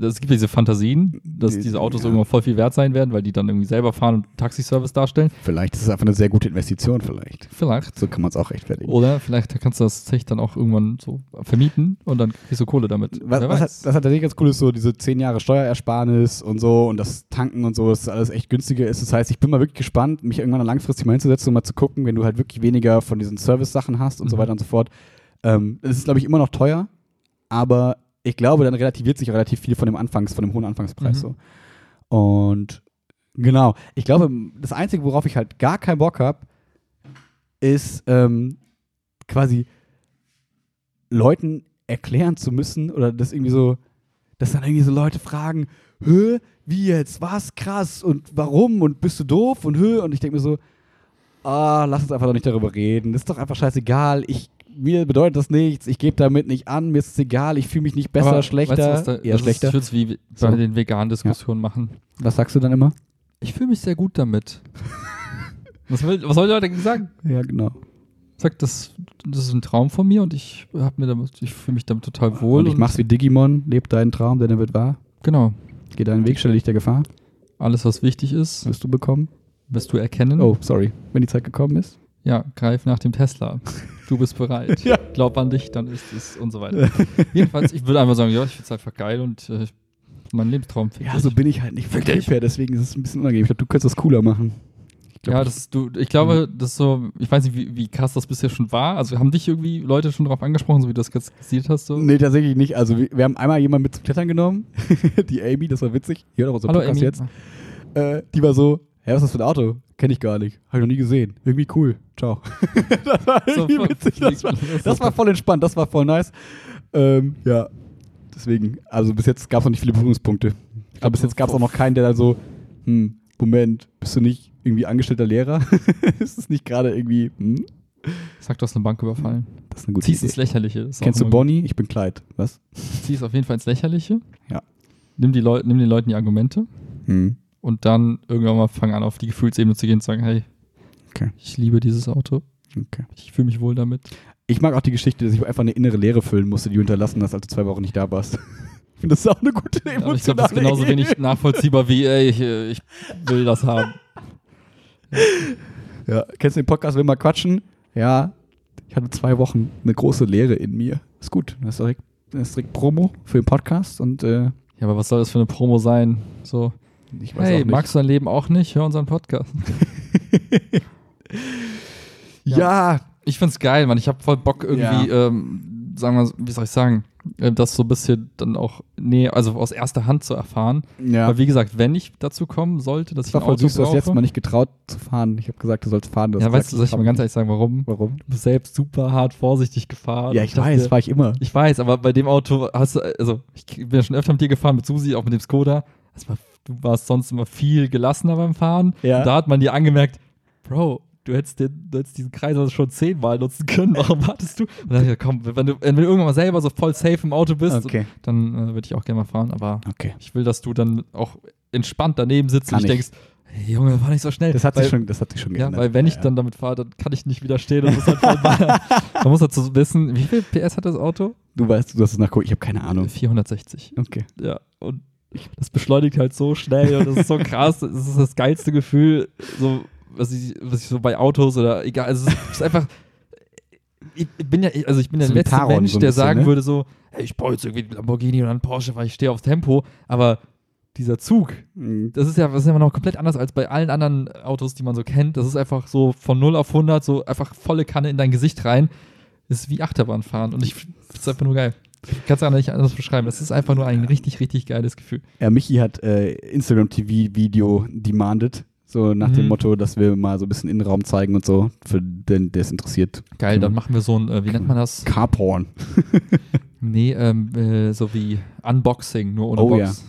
es gibt diese Fantasien, dass Die- diese Autos ja. irgendwann voll viel wert sein werden, weil die dann irgendwie selber fahren und Taxiservice darstellen. Vielleicht ist es einfach eine sehr gute Investition, vielleicht. Vielleicht. So kann man es auch rechtfertigen. Oder vielleicht kannst du das Tech dann auch irgendwann so vermieten und dann kriegst du Kohle damit. Was, was, hat, was hat tatsächlich ganz cool ist, so diese 10 Jahre Steuerersparnis und so und das Tanken und so, dass das alles echt günstiger ist. Das heißt, ich bin mal wirklich gespannt, mich irgendwann langfristig mal hinzusetzen und mal zu gucken, wenn du halt wirklich weniger von diesen Service-Sachen hast und so Mhm. weiter und so fort. Ähm, es ist, glaube ich, immer noch teuer, aber ich glaube, dann relativiert sich relativ viel von dem Anfangs, von dem hohen Anfangspreis Mhm. so. Und genau, ich glaube, das Einzige, worauf ich halt gar keinen Bock habe, ist ähm, quasi Leuten erklären zu müssen oder das irgendwie so, dass dann irgendwie so Leute fragen, hö, wie jetzt, was, krass. Und warum? Und bist du doof? Und hö? Und ich denke mir so, ah, lass uns einfach doch nicht darüber reden, das ist doch einfach scheißegal, ich, mir bedeutet das nichts, ich gebe damit nicht an, mir ist es egal, ich fühle mich nicht besser, Aber schlechter, weißt du, was da, eher das schlechter. Ist, ich würde es wie So. bei den veganen Diskussionen machen. Was sagst du dann immer? Ich fühle mich sehr gut damit. was, will, was soll ich dagegen sagen? Ja, genau. Sag, das, das ist ein Traum von mir und ich hab mir damit, ich fühle mich damit total wohl. und ich mach's wie Digimon, leb deinen Traum, denn er wird wahr. Genau. Geh deinen Weg, stelle dich der Gefahr. Alles, was wichtig ist, Wirst du bekommen. wirst du erkennen. Oh, sorry. Wenn die Zeit gekommen ist. Ja, greif nach dem Tesla. Du bist bereit. Ja. Glaub an dich, dann ist es und so weiter. Jedenfalls, ich würde einfach sagen, ja, ich finde es einfach geil und äh, mein Lebenstraum Ja, dich. so bin ich halt nicht vom. Typ her, deswegen ist es ein bisschen unangenehm. Ich glaube, du könntest das cooler machen. Ich glaub, ja, ich- das, du, ich glaube, das ist so, ich weiß nicht, wie, wie krass das bisher schon war. Also haben dich irgendwie Leute schon darauf angesprochen, so wie du das jetzt gesehen hast? So? Nee, tatsächlich nicht. Also, wir, wir haben einmal jemanden mit zum Klettern genommen. die Amy, das war witzig. Die hört auch unseren Hallo Podcast Amy. jetzt. Äh, die war so, hä, was ist das für ein Auto? Kenne ich gar nicht. Habe ich noch nie gesehen. Irgendwie cool. Ciao. das war So irgendwie voll- witzig. Das war, das war voll entspannt. Das war voll nice. Ähm, ja. Deswegen, also bis jetzt gab es noch nicht viele Berührungspunkte. Aber bis jetzt gab es auch noch keinen, der dann so, hm, Moment, bist du nicht irgendwie angestellter Lehrer? ist es nicht gerade irgendwie, hm? Sag, du hast eine Bank überfallen. Das ist eine gute Zieh's ins Idee. Lächerliche. ist auch Kennst du Bonnie? Ich bin Clyde. Was? gut. Zieh's auf jeden Fall ins Lächerliche. Ja. Nimm, die Leu nimm den Leuten die Argumente Hm. Und dann irgendwann mal fang an, auf die Gefühlsebene zu gehen und sagen, hey, Okay. ich liebe dieses Auto. Okay. Ich fühle mich wohl damit. Ich mag auch die Geschichte, dass ich einfach eine innere Leere füllen musste, die du hinterlassen hast, als du zwei Wochen nicht da warst. Ich finde, das ist auch eine gute emotionale Aber ich glaube, das ist genauso wenig nachvollziehbar wie, ey, ich, ich will das haben. Ja, kennst du den Podcast Will mal quatschen? Ja, ich hatte zwei Wochen eine große Leere in mir. Ist gut. Das ist direkt, das ist direkt Promo für den Podcast und äh, Ja, aber was soll das für eine Promo sein? So, ich weiß hey, auch nicht. magst du dein Leben auch nicht? Hör unseren Podcast. ja, Ich find's geil, Mann. Ich habe voll Bock irgendwie, ähm, sagen wir, wie soll ich sagen, äh, das so ein bisschen dann auch, nee, also aus erster Hand zu erfahren. Ja. Aber wie gesagt, wenn ich dazu kommen sollte, dass Das ich war ein voll Auto süß, du hast brauche, jetzt mal nicht getraut zu fahren. Ich habe gesagt, du sollst fahren. Du ja, weißt du, soll ich mal ganz ehrlich sagen, warum? Warum? Du bist selbst super hart vorsichtig gefahren. Ja, ich dachte weiß, mir, war ich immer. Ich weiß, aber bei dem Auto hast du, also ich bin ja schon öfter mit dir gefahren, mit Susi, auch mit dem Skoda. Das war, du warst sonst immer viel gelassener beim Fahren. Ja. Da hat man dir angemerkt, Bro, du hättest, den, du hättest diesen Kreis also schon zehnmal nutzen können. Warum wartest du? Und dann dachte ich, komm, wenn du, wenn du irgendwann mal selber so voll safe im Auto bist, Okay. dann äh, würde ich auch gerne mal fahren. Aber Okay. ich will, dass du dann auch entspannt daneben sitzt Kann und ich. denkst, hey Junge, fahr nicht so schnell. Das hat weil, sich schon, das hat sich schon Ja, geändert. weil wenn ich ja. dann damit fahre, dann kann ich nicht widerstehen und muss halt voll ballern. Man muss dazu wissen, wie viel PS hat das Auto? Du weißt, du hast es nachgucken, ich habe keine Ahnung. 460. Okay. Ja, und das beschleunigt halt so schnell und das ist so krass. Das ist das geilste Gefühl, so, was ich, was ich so bei Autos oder egal, also es ist einfach. Ich bin ja, also ich bin der So ein letzte Taron Mensch, so der bisschen, sagen ne? würde so, hey, ich brauche jetzt irgendwie einen Lamborghini oder einen Porsche, weil ich stehe aufs Tempo. Aber dieser Zug, Mhm. das ist ja, das ist ja noch komplett anders als bei allen anderen Autos, die man so kennt. Das ist einfach so von 0 auf 100, so einfach volle Kanne in dein Gesicht rein. Das ist wie Achterbahnfahren und ich finde es einfach nur geil. Ich kann es auch nicht anders beschreiben. Das ist einfach nur ein richtig, richtig geiles Gefühl. Ja, Michi hat äh, Instagram TV Video demanded. So nach dem Mhm. Motto, dass wir mal so ein bisschen Innenraum zeigen und so, für den, der es interessiert. Geil, dann machen wir so ein, äh, wie nennt man das? Carporn. Nee, ähm, äh, so wie Unboxing, nur ohne Oh, Box.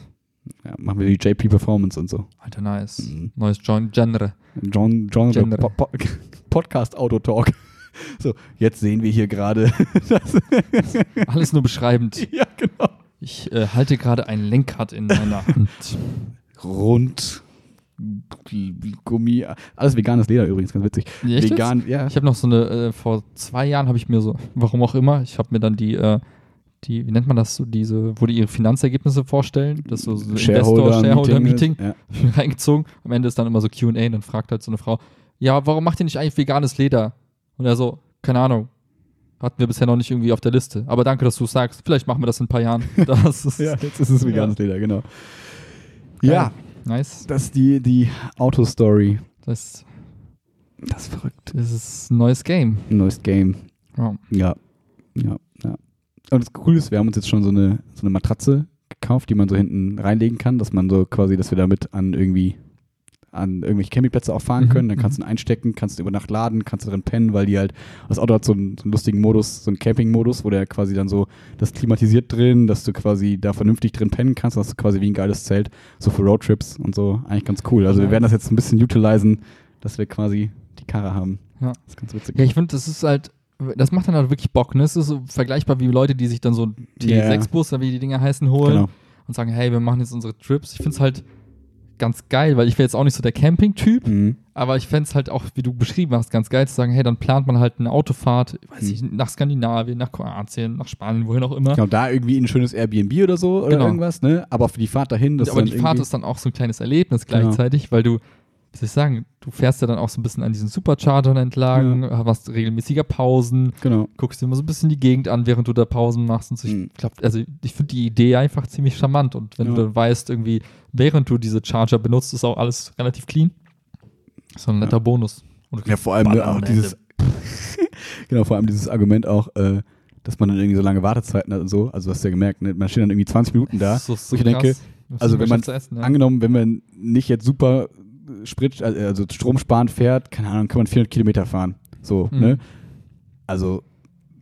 Ja, machen wir die JP Performance und so. Alter, nice. Mhm. Neues Gen Genre. John, John Genre. po po Podcast Auto Talk. So, jetzt sehen wir hier gerade. Alles nur beschreibend. ja, genau. Ich äh, halte gerade ein Lenkrad in meiner Hand. Rund. Gummi. Alles veganes Leder übrigens, ganz witzig. Nee, echt jetzt? Vegan, ja. Ich habe noch so eine, äh, vor zwei Jahren habe ich mir so, warum auch immer, ich habe mir dann die, äh, die, wie nennt man das, so diese, wo die ihre Finanzergebnisse vorstellen, das ist so, so Shareholder, Investor-Shareholder-Meeting Ja. reingezogen. Am Ende ist dann immer so Q&A und dann fragt halt so eine Frau, ja, warum macht ihr nicht eigentlich veganes Leder? Und er so, keine Ahnung, hatten wir bisher noch nicht irgendwie auf der Liste. Aber danke, dass du es sagst. Vielleicht machen wir das in ein paar Jahren. Das ist ja, jetzt ist es veganes Leder, genau. Ja, nice. das ist die, die Auto-Story. Das, Das ist verrückt. das ist ein neues Game. Ein neues Game. Ja. Ja, ja, ja. Und das Coole ist, wir haben uns jetzt schon so eine, so eine Matratze gekauft, die man so hinten reinlegen kann, dass man so quasi, dass wir damit an irgendwie an irgendwelche Campingplätze auch fahren Mhm, können. Dann kannst mhm. du ihn einstecken, kannst du über Nacht laden, kannst du drin pennen, weil die halt, das Auto hat so einen, so einen lustigen Modus, so einen Camping-Modus, wo der quasi dann so, das klimatisiert drin, dass du quasi da vernünftig drin pennen kannst, das ist quasi wie ein geiles Zelt, so für Roadtrips und so, eigentlich ganz cool. Also wir werden das jetzt ein bisschen utilisen, dass wir quasi die Karre haben. Ja. Das ist ganz witzig. Ja, ich finde, das ist halt, das macht dann halt wirklich Bock. Ne? Es ist so vergleichbar wie Leute, die sich dann so einen Ja. T6-Bus, oder wie die Dinger heißen, holen Genau. und sagen, hey, wir machen jetzt unsere Trips. Ich finde es halt ganz geil, weil ich wäre jetzt auch nicht so der Camping-Typ, Mhm. aber ich fände es halt auch, wie du beschrieben hast, ganz geil zu sagen, hey, dann plant man halt eine Autofahrt, weiß Mhm. ich, nach Skandinavien, nach Kroatien, nach Spanien, wohin auch immer. Genau, da irgendwie ein schönes Airbnb oder so oder Genau. irgendwas, ne? Aber für die Fahrt dahin, das aber dann die Fahrt ist dann auch so ein kleines Erlebnis Genau. gleichzeitig, weil du, wie soll ich sagen, du fährst ja dann auch so ein bisschen an diesen Superchargern entlang, hast regelmäßiger Pausen, Genau. guckst dir immer so ein bisschen die Gegend an, während du da Pausen machst und so. Ich Mhm. glaub, also ich finde die Idee einfach ziemlich charmant und wenn Ja. du dann weißt, irgendwie, während du diese Charger benutzt, ist auch alles relativ clean. So ein netter Bonus. Und Ja, vor allem Ballern auch dieses, genau, vor allem dieses Argument auch, äh, dass man dann irgendwie so lange Wartezeiten hat und so. Also hast du ja gemerkt, ne? man steht dann irgendwie 20 Minuten da. So wo ich denke, also wenn man essen, ja. Angenommen, wenn man nicht jetzt super Sprit, also stromsparend fährt, keine Ahnung, kann man 400 Kilometer fahren. So, Mhm. ne? Also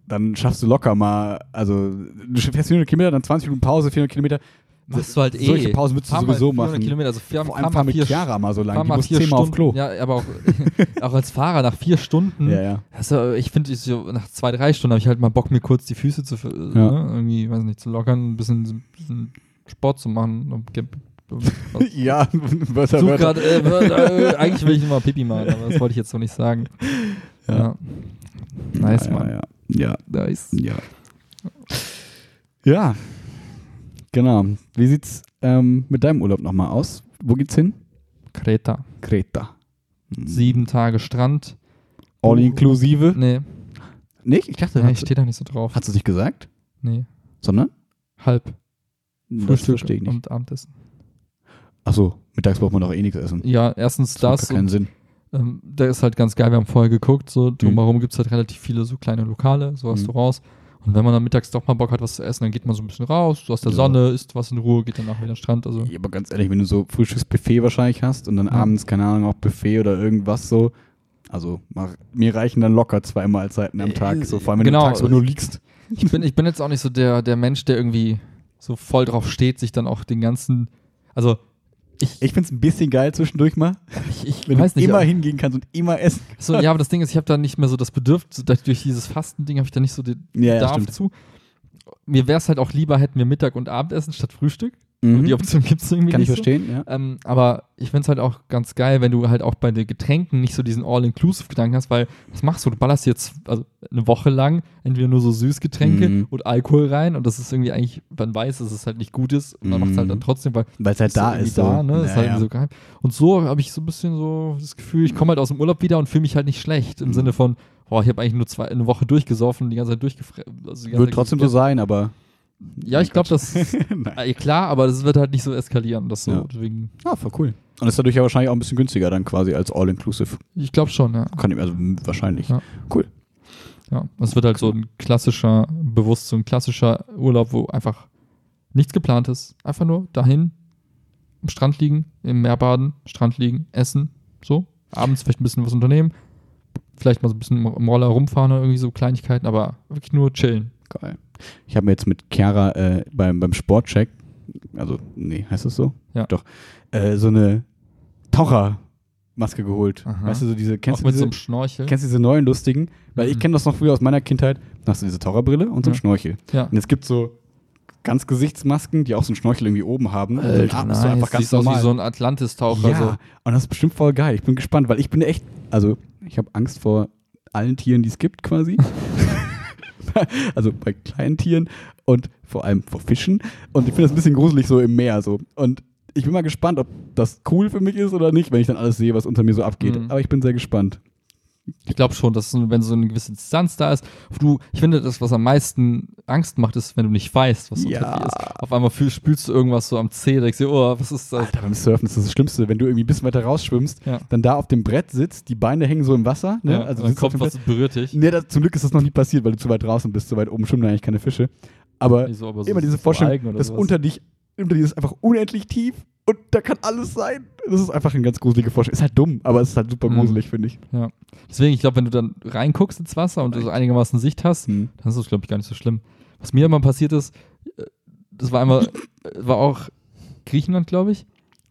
dann schaffst du locker mal, also du fährst 400 Kilometer, dann 20 Minuten Pause, 400 Kilometer. Machst du halt eh. Solche Pausen würdest du mal sowieso 400 machen. Kilometer, also fahr, Vor allem fahr mit Chiara mal so fahr lang, die mal muss zehnmal auf. Klo. Ja, aber auch, auch als Fahrer nach vier Stunden. Ja, ja. Also ich finde, so nach zwei, drei Stunden habe ich halt mal Bock, mir kurz die Füße zu, äh, Ja. ne, irgendwie, weiß nicht, zu lockern, ein bisschen, ein bisschen Sport zu machen. Ja, Wörter, Such grad, äh, Wörter, äh, eigentlich will ich nur mal Pipi machen, aber das wollte ich jetzt so nicht sagen. Ja. Ja. Nice, ja, Mann. Ja, ja, Nice. ja. Ja, genau. Wie sieht's ähm, mit deinem Urlaub nochmal aus? Wo geht's hin? Kreta. Kreta. Sieben Tage Strand. All inklusive? Nee, Nicht? Ich dachte, nee hast, steht da nicht so drauf. hast du es nicht gesagt? Nee, Sondern? halb. Frühstück verstehe ich nicht. und Abendessen. Achso, mittags braucht man doch eh nichts essen. Ja, erstens Das macht das. gar keinen Sinn. ähm, der ist halt ganz geil. Wir haben vorher geguckt. So drumherum gibt es halt relativ viele so kleine Lokale, so Mhm. Restaurants. Und wenn man dann mittags doch mal Bock hat, was zu essen, dann geht man so ein bisschen raus, so aus der Ja. Sonne, isst was in Ruhe, geht danach wieder an den Strand. Also Ja, aber ganz ehrlich, wenn du so Frühstücksbuffet wahrscheinlich hast und dann Ja. abends, keine Ahnung, auch Buffet oder irgendwas so. Also mir reichen dann locker zwei Mahlzeiten am Tag. So, vor allem, wenn Genau. du tagsüber nur liegst. ich bin, ich bin jetzt auch nicht so der, der Mensch, der irgendwie so voll drauf steht, sich dann auch den ganzen. Also ich, Ich find's ein bisschen geil zwischendurch mal, ich, ich wenn weiß du nicht. immer hingehen kannst und immer essen. So, ja, aber das Ding ist, ich habe da nicht mehr so das Bedürfnis, durch dieses Fastending habe ich da nicht so den Ja, ja, Bedarf stimmt. zu. Mir wäre es halt auch lieber, hätten wir Mittag und Abendessen statt Frühstück. Mhm. Die Option gibt es irgendwie Kann ich nicht so. verstehen, ja. Ähm, aber ich finde es halt auch ganz geil, wenn du halt auch bei den Getränken nicht so diesen All-Inclusive-Gedanken hast, weil was machst du? Du ballerst jetzt also eine Woche lang entweder nur so Süßgetränke Mhm. und Alkohol rein und das ist irgendwie eigentlich, man weiß, dass es halt nicht gut ist und man macht es halt Mhm. dann trotzdem, weil Weil es halt da ist. So. da, ne? ist Ja, halt so geil. Und so habe ich so ein bisschen so das Gefühl, ich komme halt aus dem Urlaub wieder und fühle mich halt nicht schlecht im Mhm. Sinne von, boah, ich habe eigentlich nur zwei, eine Woche durchgesoffen, die ganze Zeit durchgefressen. Also Wird trotzdem so sein, aber. Ja, ich glaube, das Nein. äh, klar, aber das wird halt nicht so eskalieren. Das so, Ja. deswegen, Ah, voll cool. Und ist dadurch ja wahrscheinlich auch ein bisschen günstiger dann quasi als All-Inclusive. ich glaube schon, ja. Kann ich, also wahrscheinlich. Ja. Cool. Ja, es wird halt so ein klassischer, bewusst so ein klassischer Urlaub, wo einfach nichts geplant ist. Einfach nur dahin, am Strand liegen, im Meer baden, Strand liegen, essen, so. Abends vielleicht ein bisschen was unternehmen, vielleicht mal so ein bisschen im Roller rumfahren oder irgendwie so Kleinigkeiten, aber wirklich nur chillen. Geil. Ich habe mir jetzt mit Chiara äh, beim, beim Sportcheck, also, nee, heißt das so? Ja. Doch. Äh, so eine Tauchermaske geholt. Aha. Weißt du, so diese, kennst Auch du mit diese, so einem Schnorchel. kennst du diese neuen lustigen? Weil ich Mhm. kenne das noch früher aus meiner Kindheit. Da hast du diese Taucherbrille und so ein Ja. Schnorchel. Ja. Und es gibt so ganz Gesichtsmasken, die auch so ein Schnorchel irgendwie oben haben. und dann Alter, atmest du nice. einfach ganz Siehst aus normal. wie so ein Atlantis-Taucher. ja, So. und das ist bestimmt voll geil. Ich bin gespannt, weil ich bin echt, also ich habe Angst vor allen Tieren, die es gibt quasi. also bei kleinen Tieren und vor allem vor Fischen. Und ich finde das ein bisschen gruselig so im Meer so. Und ich bin mal gespannt, ob das cool für mich ist oder nicht, wenn ich dann alles sehe, was unter mir so abgeht. Mhm. Aber ich bin sehr gespannt. Ich glaube schon, dass so- wenn so eine gewisse Distanz da ist, du, ich finde, das, was am meisten Angst macht, ist, wenn du nicht weißt, was unter Ja. dir ist. Auf einmal fühl, spülst du irgendwas so am Zeh, denkst dir, oh, was ist das? Alter, beim Surfen ist das das Schlimmste, wenn du irgendwie ein bisschen weiter rausschwimmst, Ja. dann da auf dem Brett sitzt, die Beine hängen so im Wasser. Ne? Ja, also dann kommt was berührt dich. Nee, das, zum Glück ist das noch nie passiert, weil du zu weit draußen bist. So weit oben schwimmen eigentlich keine Fische. Aber so, aber so- immer diese so Vorstellung, dass unter dich, unter dir ist einfach unendlich tief und da kann alles sein. Das ist einfach eine ganz gruselige Vorstellung. Ist halt dumm, aber es ist halt super Mhm. gruselig, finde ich. Ja. Deswegen, ich glaube, wenn du dann reinguckst ins Wasser und du so einigermaßen Sicht hast, Hm. dann ist das, glaube ich, gar nicht so schlimm. Was mir immer passiert ist, äh, das war einmal, äh, war auch Griechenland, glaube ich.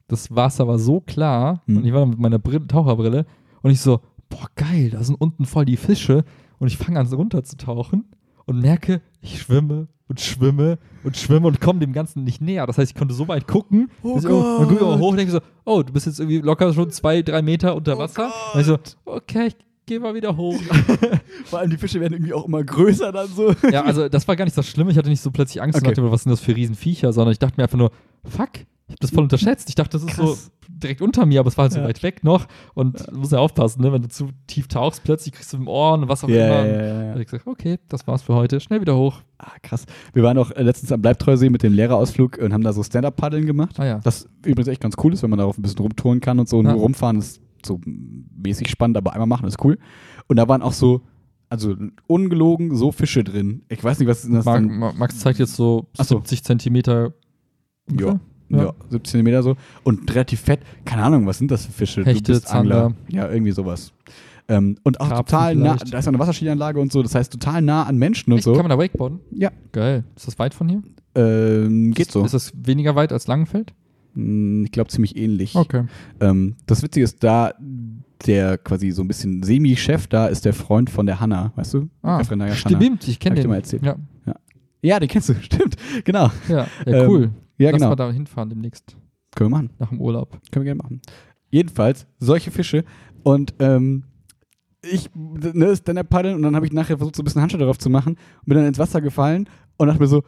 Das Wasser war so klar Hm. und ich war dann mit meiner Brille, Taucherbrille und ich so, boah, geil, da sind unten voll die Fische und ich fange an runterzutauchen und merke, ich schwimme und schwimme und schwimme und komme dem Ganzen nicht näher. Das heißt, ich konnte so weit gucken. Oh dass ich, dann gucke ich mal hoch und denke so, oh, du bist jetzt irgendwie locker schon zwei, drei Meter unter Wasser. und ich so, okay, ich gehe mal wieder hoch. Vor allem die Fische werden irgendwie auch immer größer dann so. ja, also das war gar nicht so schlimm. Ich hatte nicht so plötzlich Angst und Okay. dachte, was sind das für Riesenviecher, sondern ich dachte mir einfach nur, fuck, ich habe das voll unterschätzt. Ich dachte, das ist Krass. so direkt unter mir, aber es war halt so Ja. weit weg noch. Und du musst ja aufpassen, ne? wenn du zu tief tauchst, plötzlich kriegst du im Ohr und was auch Ja, immer. ja, ja, Da ja. hab ich gesagt, okay, das war's für heute. Schnell wieder hoch. Ah, krass. Wir waren auch äh, letztens am Bleibtreusee mit dem Lehrerausflug und haben da so Stand-Up-Paddeln gemacht. Ah ja. Das übrigens echt ganz cool ist, wenn man darauf ein bisschen rumtouren kann und so. Ja. Nur rumfahren ist so mäßig spannend, aber einmal machen ist cool. Und da waren auch so, also ungelogen, so Fische drin. Ich weiß nicht, was ist das Mark, dann? Ma- Max zeigt jetzt so Ach so. 70 Zentimeter. Ja. Ja. Ja. 17 Zentimeter so. Und relativ fett. Keine Ahnung, was sind das für Fische? Hechte, du bist Angler. Zander. Ja, irgendwie sowas. Ähm, und auch Karpfen total nah, vielleicht. da ist eine Wasserskianlage und so, das heißt total nah an Menschen und Echt, so. Kann man da Wakeboarden? Ja. Geil. Ist das weit von hier? Ähm, geht ist, so. Ist das weniger weit als Langenfeld? Hm, Ich glaube ziemlich ähnlich. Okay. Ähm, das Witzige ist, da der quasi so ein bisschen Semi-Chef da ist der Freund von der Hanna, weißt du? Ah, stimmt, ich kenne den. mal erzählt. Ja, Ja, den kennst du, stimmt. Genau. ja, ja Ähm, cool. Ja, Lass genau. mal da hinfahren demnächst, Können wir machen. nach dem Urlaub. Können wir gerne machen. Jedenfalls, solche Fische. Und ähm, ich, ne, ist dann der Paddeln und dann habe ich nachher versucht, so ein bisschen Handschuhe darauf zu machen und bin dann ins Wasser gefallen und dachte mir so,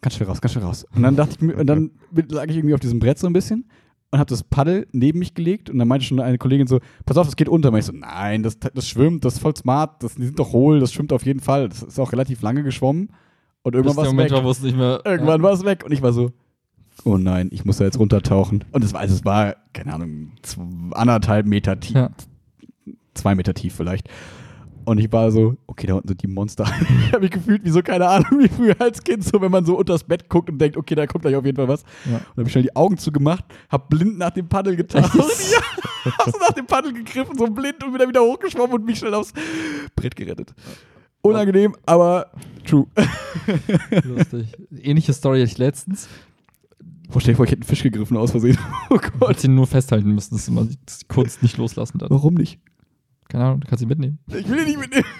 ganz schnell raus, ganz schnell raus. Und dann dachte ich mir, und dann lag ich irgendwie auf diesem Brett so ein bisschen und habe das Paddel neben mich gelegt und dann meinte schon eine Kollegin so, pass auf, das geht unter. Und ich so, nein, das, das schwimmt, das ist voll smart, das, die sind doch hohl, das schwimmt auf jeden Fall. Das ist auch relativ lange geschwommen und irgendwann war es weg. war, nicht mehr. Irgendwann war es weg und ich war so, oh nein, ich muss da jetzt runtertauchen. Und es war, also es war, keine Ahnung, zwei, anderthalb Meter tief, Ja. zwei Meter tief vielleicht. Und ich war so, okay, da unten sind die Monster. ich habe mich gefühlt wie so, keine Ahnung, wie früher als Kind, so wenn man so unters Bett guckt und denkt, okay, da kommt gleich auf jeden Fall was. Ja. Und habe ich schnell die Augen zugemacht, hab blind nach dem Paddel getastet. ja, hab so nach dem Paddel gegriffen, so blind und wieder wieder hochgeschwommen und mich schnell aufs Brett gerettet. Unangenehm, aber true. Lustig. Ähnliche Story ich letztens. Boah, stell dir vor, ich hätte einen Fisch gegriffen aus Versehen. Oh Gott. wollte ihn nur festhalten müssen, dass man die Kunst nicht loslassen dann. Warum nicht? Keine Ahnung, du kannst ihn mitnehmen. Ich will ihn nicht mitnehmen.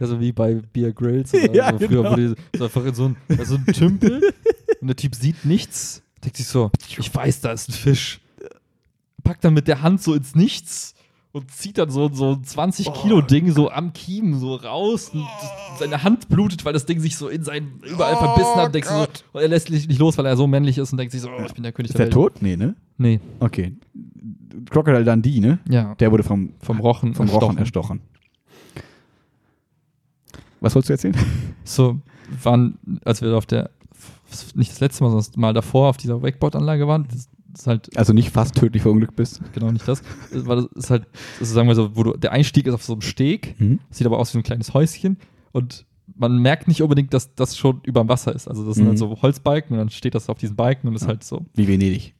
Also wie bei Beer Grills oder Ja, so früher, genau. die so einfach in so ein, so ein Tümpel und der Typ sieht nichts, denkt sich so, ich weiß, da ist ein Fisch. Packt dann mit der Hand so ins Nichts und zieht dann so, so ein 20 Oh Kilo Ding so am Kiemen so raus und seine Hand blutet, weil das Ding sich so in sein überall Oh verbissen hat. Denkst so, und er lässt sich nicht los, weil er so männlich ist und denkt sich so, oh, ich bin der König Ist der der Welt. tot? Nee, ne? Nee, Okay. Crocodile Dundee, ne? ja. Der wurde vom, vom Rochen vom Rochen erstochen. Was wolltest du erzählen? So, waren, als wir auf der, nicht das letzte Mal, sondern das Mal davor auf dieser Wakeboard-Anlage waren, ist halt Also nicht fast tödlich verunglückt bist. genau nicht das, Das war das ist halt, also sagen wir so, wo du, der Einstieg ist auf so einem Steg, Mhm. sieht aber aus wie ein kleines Häuschen und man merkt nicht unbedingt, dass das schon über dem Wasser ist. Also das sind Mhm. halt so Holzbalken und dann steht das auf diesen Balken und ist Ja. halt so, Wie Venedig.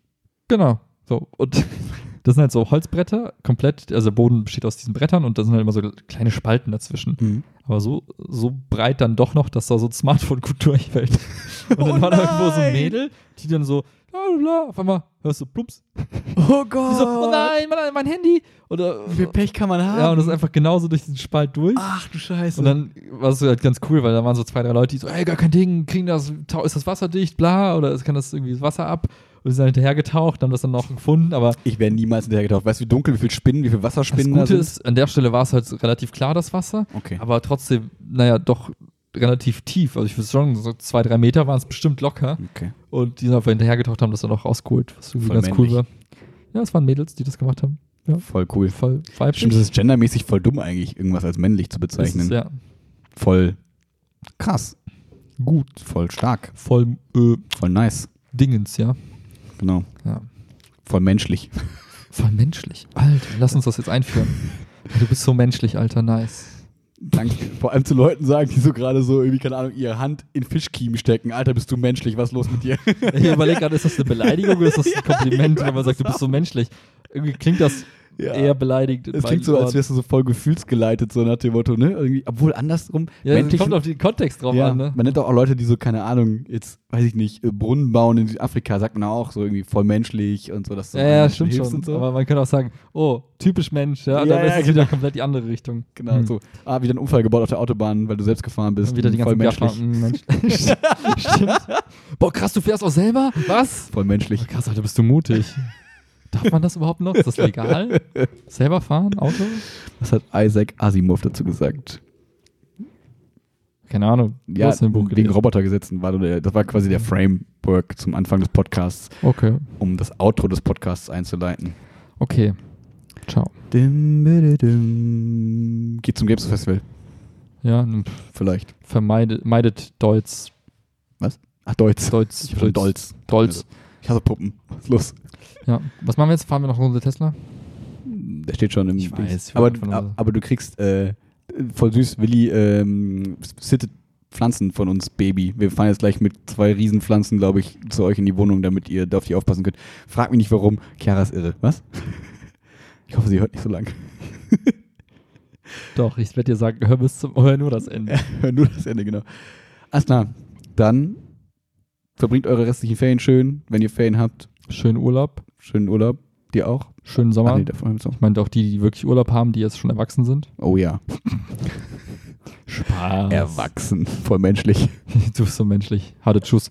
genau, so und das sind halt so Holzbretter, komplett, also der Boden besteht aus diesen Brettern und da sind halt immer so kleine Spalten dazwischen. Mhm. Aber so, so breit dann doch noch, dass da so ein Smartphone gut durchfällt. Und dann Oh war da irgendwo so ein! Mädel, die dann so, auf einmal hörst du plumps. Oh Die Gott. so, oh nein, mein, mein Handy. Oder, Wie viel Pech kann man haben? ja, und das ist einfach genauso durch diesen Spalt durch. Ach du Scheiße. Und dann war es halt ganz cool, weil da waren so zwei, drei Leute, die so, ey, gar kein Ding, kriegen das, ist das Wasser dicht, bla, oder es kann das irgendwie das Wasser ab. Und sind halt hinterhergetaucht, haben das dann noch gefunden, aber ich wäre niemals hinterhergetaucht. Weißt du, wie dunkel, wie viel Spinnen, wie viel das Wasserspinnen da Gute sind? ist, an der Stelle war es halt relativ klar, das Wasser. Okay. aber trotzdem, naja, doch relativ tief. Also ich würde sagen, so zwei, drei Meter waren es bestimmt locker. okay. Und die sind einfach hinterhergetaucht, haben das dann auch rausgeholt, was irgendwie Voll ganz männlich. cool war. Ja, es waren Mädels, die das gemacht haben. Voll cool. Voll weiblich. Stimmt, das ist gendermäßig voll dumm eigentlich, irgendwas als männlich zu bezeichnen. ist, ja, Voll krass. gut. Voll stark. Voll äh, Voll nice. Dingens, ja. Genau. ja. Voll menschlich. Voll menschlich. Alter, lass uns das jetzt einführen. Du bist so menschlich, Alter, nice. Danke. Vor allem zu Leuten sagen, die so gerade so irgendwie, keine Ahnung, ihre Hand in Fischkiemen stecken. Alter, bist du menschlich, was ist los mit dir? Ich überlege gerade, ist das eine Beleidigung oder ist das ein Kompliment, wenn man sagt, du bist so menschlich? Irgendwie klingt das Ja. eher beleidigend. in Es klingt so, als Ohren. wärst du so voll gefühlsgeleitet, so nach dem Motto, ne? Irgendwie, obwohl andersrum, Ja, menschlich, kommt auf den Kontext drauf ja, an, ne? man nennt auch Leute, die so, keine Ahnung, jetzt, weiß ich nicht, äh, Brunnen bauen in Südafrika, sagt man auch so irgendwie voll menschlich und so, dass Ja, ja, stimmt schon. Und so. Aber man könnte auch sagen, oh, typisch Mensch, ja, Ja, dann ist es wieder genau. komplett die andere Richtung. genau, Hm. so. Ah, wieder ein Unfall gebaut auf der Autobahn, weil du selbst gefahren bist. Und wieder die voll ganzen menschlich. Mensch. Stimmt. Boah, krass, du fährst auch selber? Was? Voll menschlich. Krass, Alter, bist du mutig. Darf man das überhaupt noch? Ist das legal? Selber fahren, Auto? Was hat Isaac Asimov dazu gesagt? Keine Ahnung. Ja, wegen. Robotergesetzen war der, das war quasi der Framework zum Anfang des Podcasts, Okay. um das Outro des Podcasts einzuleiten. Okay. Ciao. Dim, dim. Geht zum Games Festival, Ja, vielleicht. vermeidet meidet Deutz. Ach, Deutsch. Deutz. Ich Dolz. Dolz. Ich hasse Puppen. Was ist los? Ja. Was machen wir jetzt? Fahren wir noch eine Runde Tesla? Der steht schon im Ich weiß, ich aber, aber du kriegst äh, voll süß, Willi ähm, sittet Pflanzen von uns, Baby. Wir fahren jetzt gleich mit zwei Riesenpflanzen, glaube ich, zu euch in die Wohnung, damit ihr da auf die aufpassen könnt. Frag mich nicht warum. Chiara ist irre. Was? Ich hoffe, sie hört nicht so lang. Doch, ich werde dir sagen, hör bis zum, hör nur das Ende. Hör nur das Ende, genau. Alles klar. Dann verbringt eure restlichen Ferien schön. Wenn ihr Ferien habt, Schönen Urlaub, schönen Urlaub. Dir auch? schönen Sommer. nee, wir's auch. Ich meine auch die, die wirklich Urlaub haben, die jetzt schon erwachsen sind. Oh ja. Spaß. Erwachsen. Voll menschlich. Du bist so menschlich. Harte Tschüss.